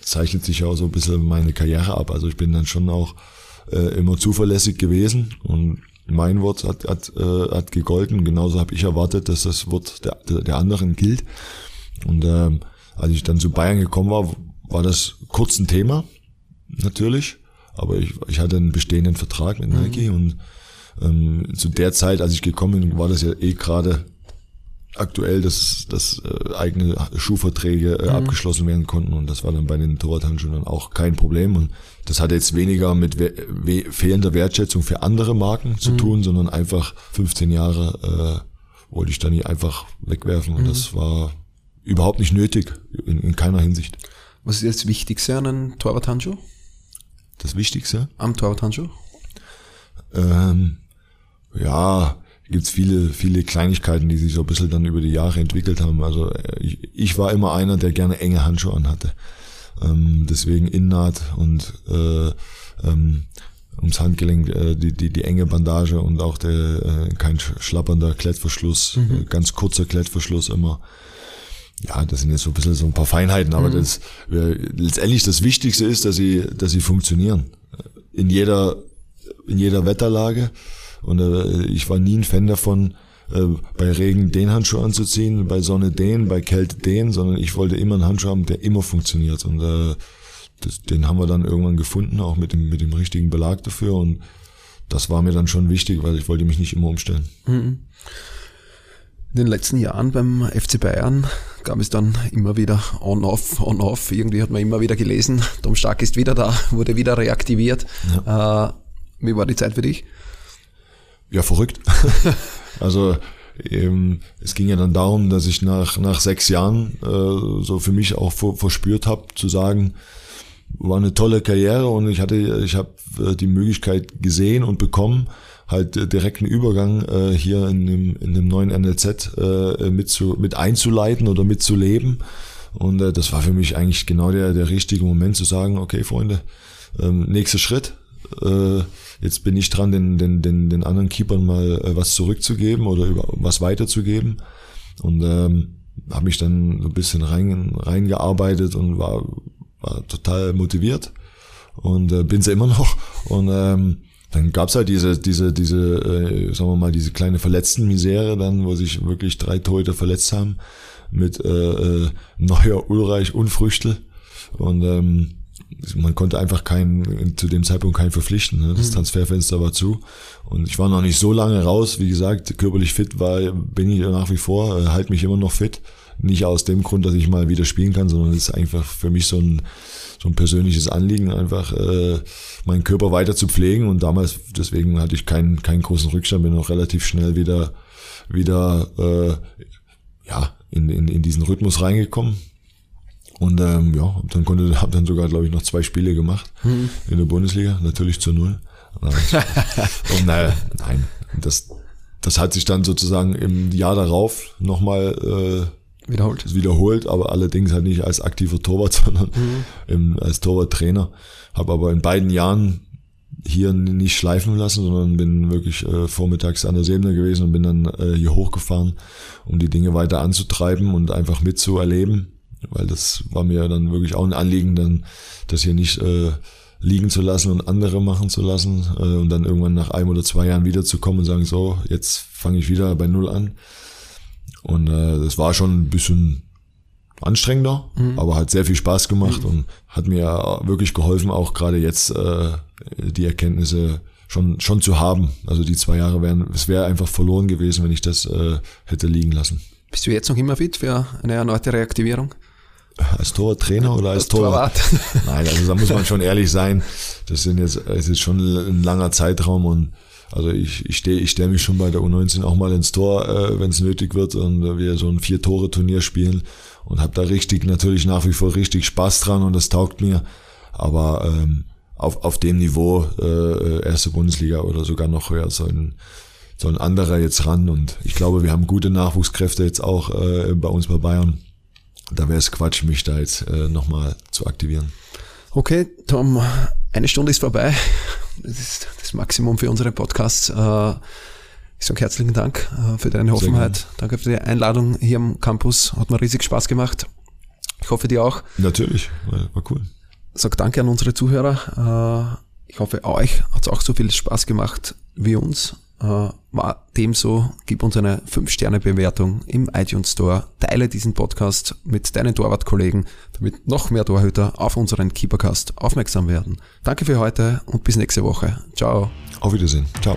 zeichnet sich auch so ein bisschen meine Karriere ab. Also ich bin dann schon auch äh, immer zuverlässig gewesen und mein Wort hat, hat, äh, hat gegolten. Genauso habe ich erwartet, dass das Wort der, der anderen gilt. Und ähm, als ich dann zu Bayern gekommen war, war das kurz ein Thema, natürlich. Aber ich, ich hatte einen bestehenden Vertrag mit Nike mhm. und ähm, zu der Zeit, als ich gekommen bin, war das ja eh gerade aktuell, dass, dass äh, eigene Schuhverträge äh, mhm. abgeschlossen werden konnten und das war dann bei den Torwarthandschuhen dann auch kein Problem und das hatte jetzt weniger mit we we fehlender Wertschätzung für andere Marken zu mhm. tun, sondern einfach 15 Jahre äh, wollte ich dann nicht einfach wegwerfen und mhm. das war überhaupt nicht nötig in, in keiner Hinsicht. Was ist jetzt das Wichtigste an einem Torwarthandschuh? Das Wichtigste? Am Torwarthandschuh? Ähm, ja, gibt's viele, viele Kleinigkeiten, die sich so ein bisschen dann über die Jahre entwickelt haben. Also äh, ich, ich war immer einer, der gerne enge Handschuhe anhatte. Ähm, deswegen Innennaht und äh, ähm, ums Handgelenk äh, die, die, die enge Bandage und auch der äh, kein schlappernder Klettverschluss, mhm. Äh, ganz kurzer Klettverschluss immer. Ja, das sind jetzt so ein bisschen so ein paar Feinheiten, aber mhm. das äh, letztendlich das Wichtigste ist, dass sie, dass sie funktionieren. In jeder, in jeder Wetterlage und äh, ich war nie ein Fan davon, äh, bei Regen den Handschuh anzuziehen, bei Sonne den, bei Kälte den, sondern ich wollte immer einen Handschuh haben, der immer funktioniert. Und äh, das, den haben wir dann irgendwann gefunden, auch mit dem, mit dem richtigen Belag dafür. Und das war mir dann schon wichtig, weil ich wollte mich nicht immer umstellen. Mhm. In den letzten Jahren beim FC Bayern gab es dann immer wieder on-off, on-off. Irgendwie hat man immer wieder gelesen, Tom Stark ist wieder da, wurde wieder reaktiviert. Ja. Äh, wie war die Zeit für dich? ja, verrückt. also ähm, es ging ja dann darum, dass ich nach, nach sechs Jahren äh, so für mich auch ver verspürt habe, zu sagen, war eine tolle Karriere und ich hatte, ich habe äh, die Möglichkeit gesehen und bekommen, halt äh, direkten Übergang äh, hier in dem, in dem neuen NLZ äh, mit, zu, mit einzuleiten oder mitzuleben. Und äh, das war für mich eigentlich genau der, der richtige Moment zu sagen, okay, Freunde, ähm, nächster Schritt. Äh, jetzt bin ich dran, den, den, den, den anderen Keepern mal äh, was zurückzugeben oder über, was weiterzugeben. Und ähm, habe mich dann so ein bisschen rein, reingearbeitet und war, war total motiviert und äh, bin sie immer noch. Und ähm, dann gab's halt diese, diese, diese, äh, sagen wir mal, diese kleine Verletzten-Misere dann, wo sich wirklich drei Torhüter verletzt haben mit äh, äh, Neuer, Ulreich und Früchtel. Und ähm, man konnte einfach keinen, zu dem Zeitpunkt keinen verpflichten. Ne? Das mhm. Transferfenster war zu. Und ich war noch nicht so lange raus. Wie gesagt, körperlich fit war, bin ich nach wie vor, äh, halt mich immer noch fit. Nicht aus dem Grund, dass ich mal wieder spielen kann, sondern es ist einfach für mich so ein, so ein persönliches Anliegen, einfach äh, meinen Körper weiter zu pflegen. Und damals, deswegen hatte ich keinen, keinen großen Rückstand, bin auch relativ schnell wieder, wieder äh, ja, in, in, in diesen Rhythmus reingekommen. Und ähm, ja, dann konnte, habe dann sogar, glaube ich, noch zwei Spiele gemacht mhm. in der Bundesliga, natürlich zu null. Und äh, nein, das, das hat sich dann sozusagen im Jahr darauf nochmal äh, wiederholt. wiederholt, aber allerdings halt nicht als aktiver Torwart, sondern mhm. im, als Torwarttrainer. Habe aber in beiden Jahren hier nicht schleifen lassen, sondern bin wirklich äh, vormittags an der Sebene gewesen und bin dann äh, hier hochgefahren, um die Dinge weiter anzutreiben und einfach mitzuerleben, weil das war mir dann wirklich auch ein Anliegen, dann das hier nicht äh, liegen zu lassen und andere machen zu lassen äh, und dann irgendwann nach einem oder zwei Jahren wiederzukommen und sagen, so, jetzt fange ich wieder bei Null an. Und äh, das war schon ein bisschen anstrengender, mhm. aber hat sehr viel Spaß gemacht mhm. und hat mir wirklich geholfen, auch gerade jetzt äh, die Erkenntnisse schon schon zu haben. Also die zwei Jahre wären, es wäre einfach verloren gewesen, wenn ich das äh, hätte liegen lassen. Bist du jetzt noch immer fit für eine erneute Reaktivierung? Als Tortrainer oder als, als Torwart? Torwart. Nein, also da muss man schon ehrlich sein. Das sind jetzt, es ist schon ein langer Zeitraum und also ich, ich stehe ich stell mich schon bei der U19 auch mal ins Tor, äh, wenn es nötig wird und wir so ein Vier-Tore-Turnier spielen und habe da richtig natürlich nach wie vor richtig Spaß dran und das taugt mir. Aber ähm, auf, auf dem Niveau äh, erste Bundesliga oder sogar noch höher soll ein, soll ein anderer jetzt ran und ich glaube, wir haben gute Nachwuchskräfte jetzt auch äh, bei uns bei Bayern. Da wäre es Quatsch, mich da jetzt äh, nochmal zu aktivieren. Okay, Tom, eine Stunde ist vorbei. Das ist das Maximum für unsere Podcasts. Äh, ich sage herzlichen Dank äh, für deine Offenheit. Danke für die Einladung hier am Campus. Hat mir riesig Spaß gemacht. Ich hoffe, dir auch. Natürlich, war cool. Sag danke an unsere Zuhörer. Äh, ich hoffe, euch hat es auch so viel Spaß gemacht wie uns. War dem so, gib uns eine 5-Sterne-Bewertung im iTunes Store. Teile diesen Podcast mit deinen Torwartkollegen, damit noch mehr Torhüter auf unseren Keepercast aufmerksam werden. Danke für heute und bis nächste Woche. Ciao. Auf Wiedersehen. Ciao.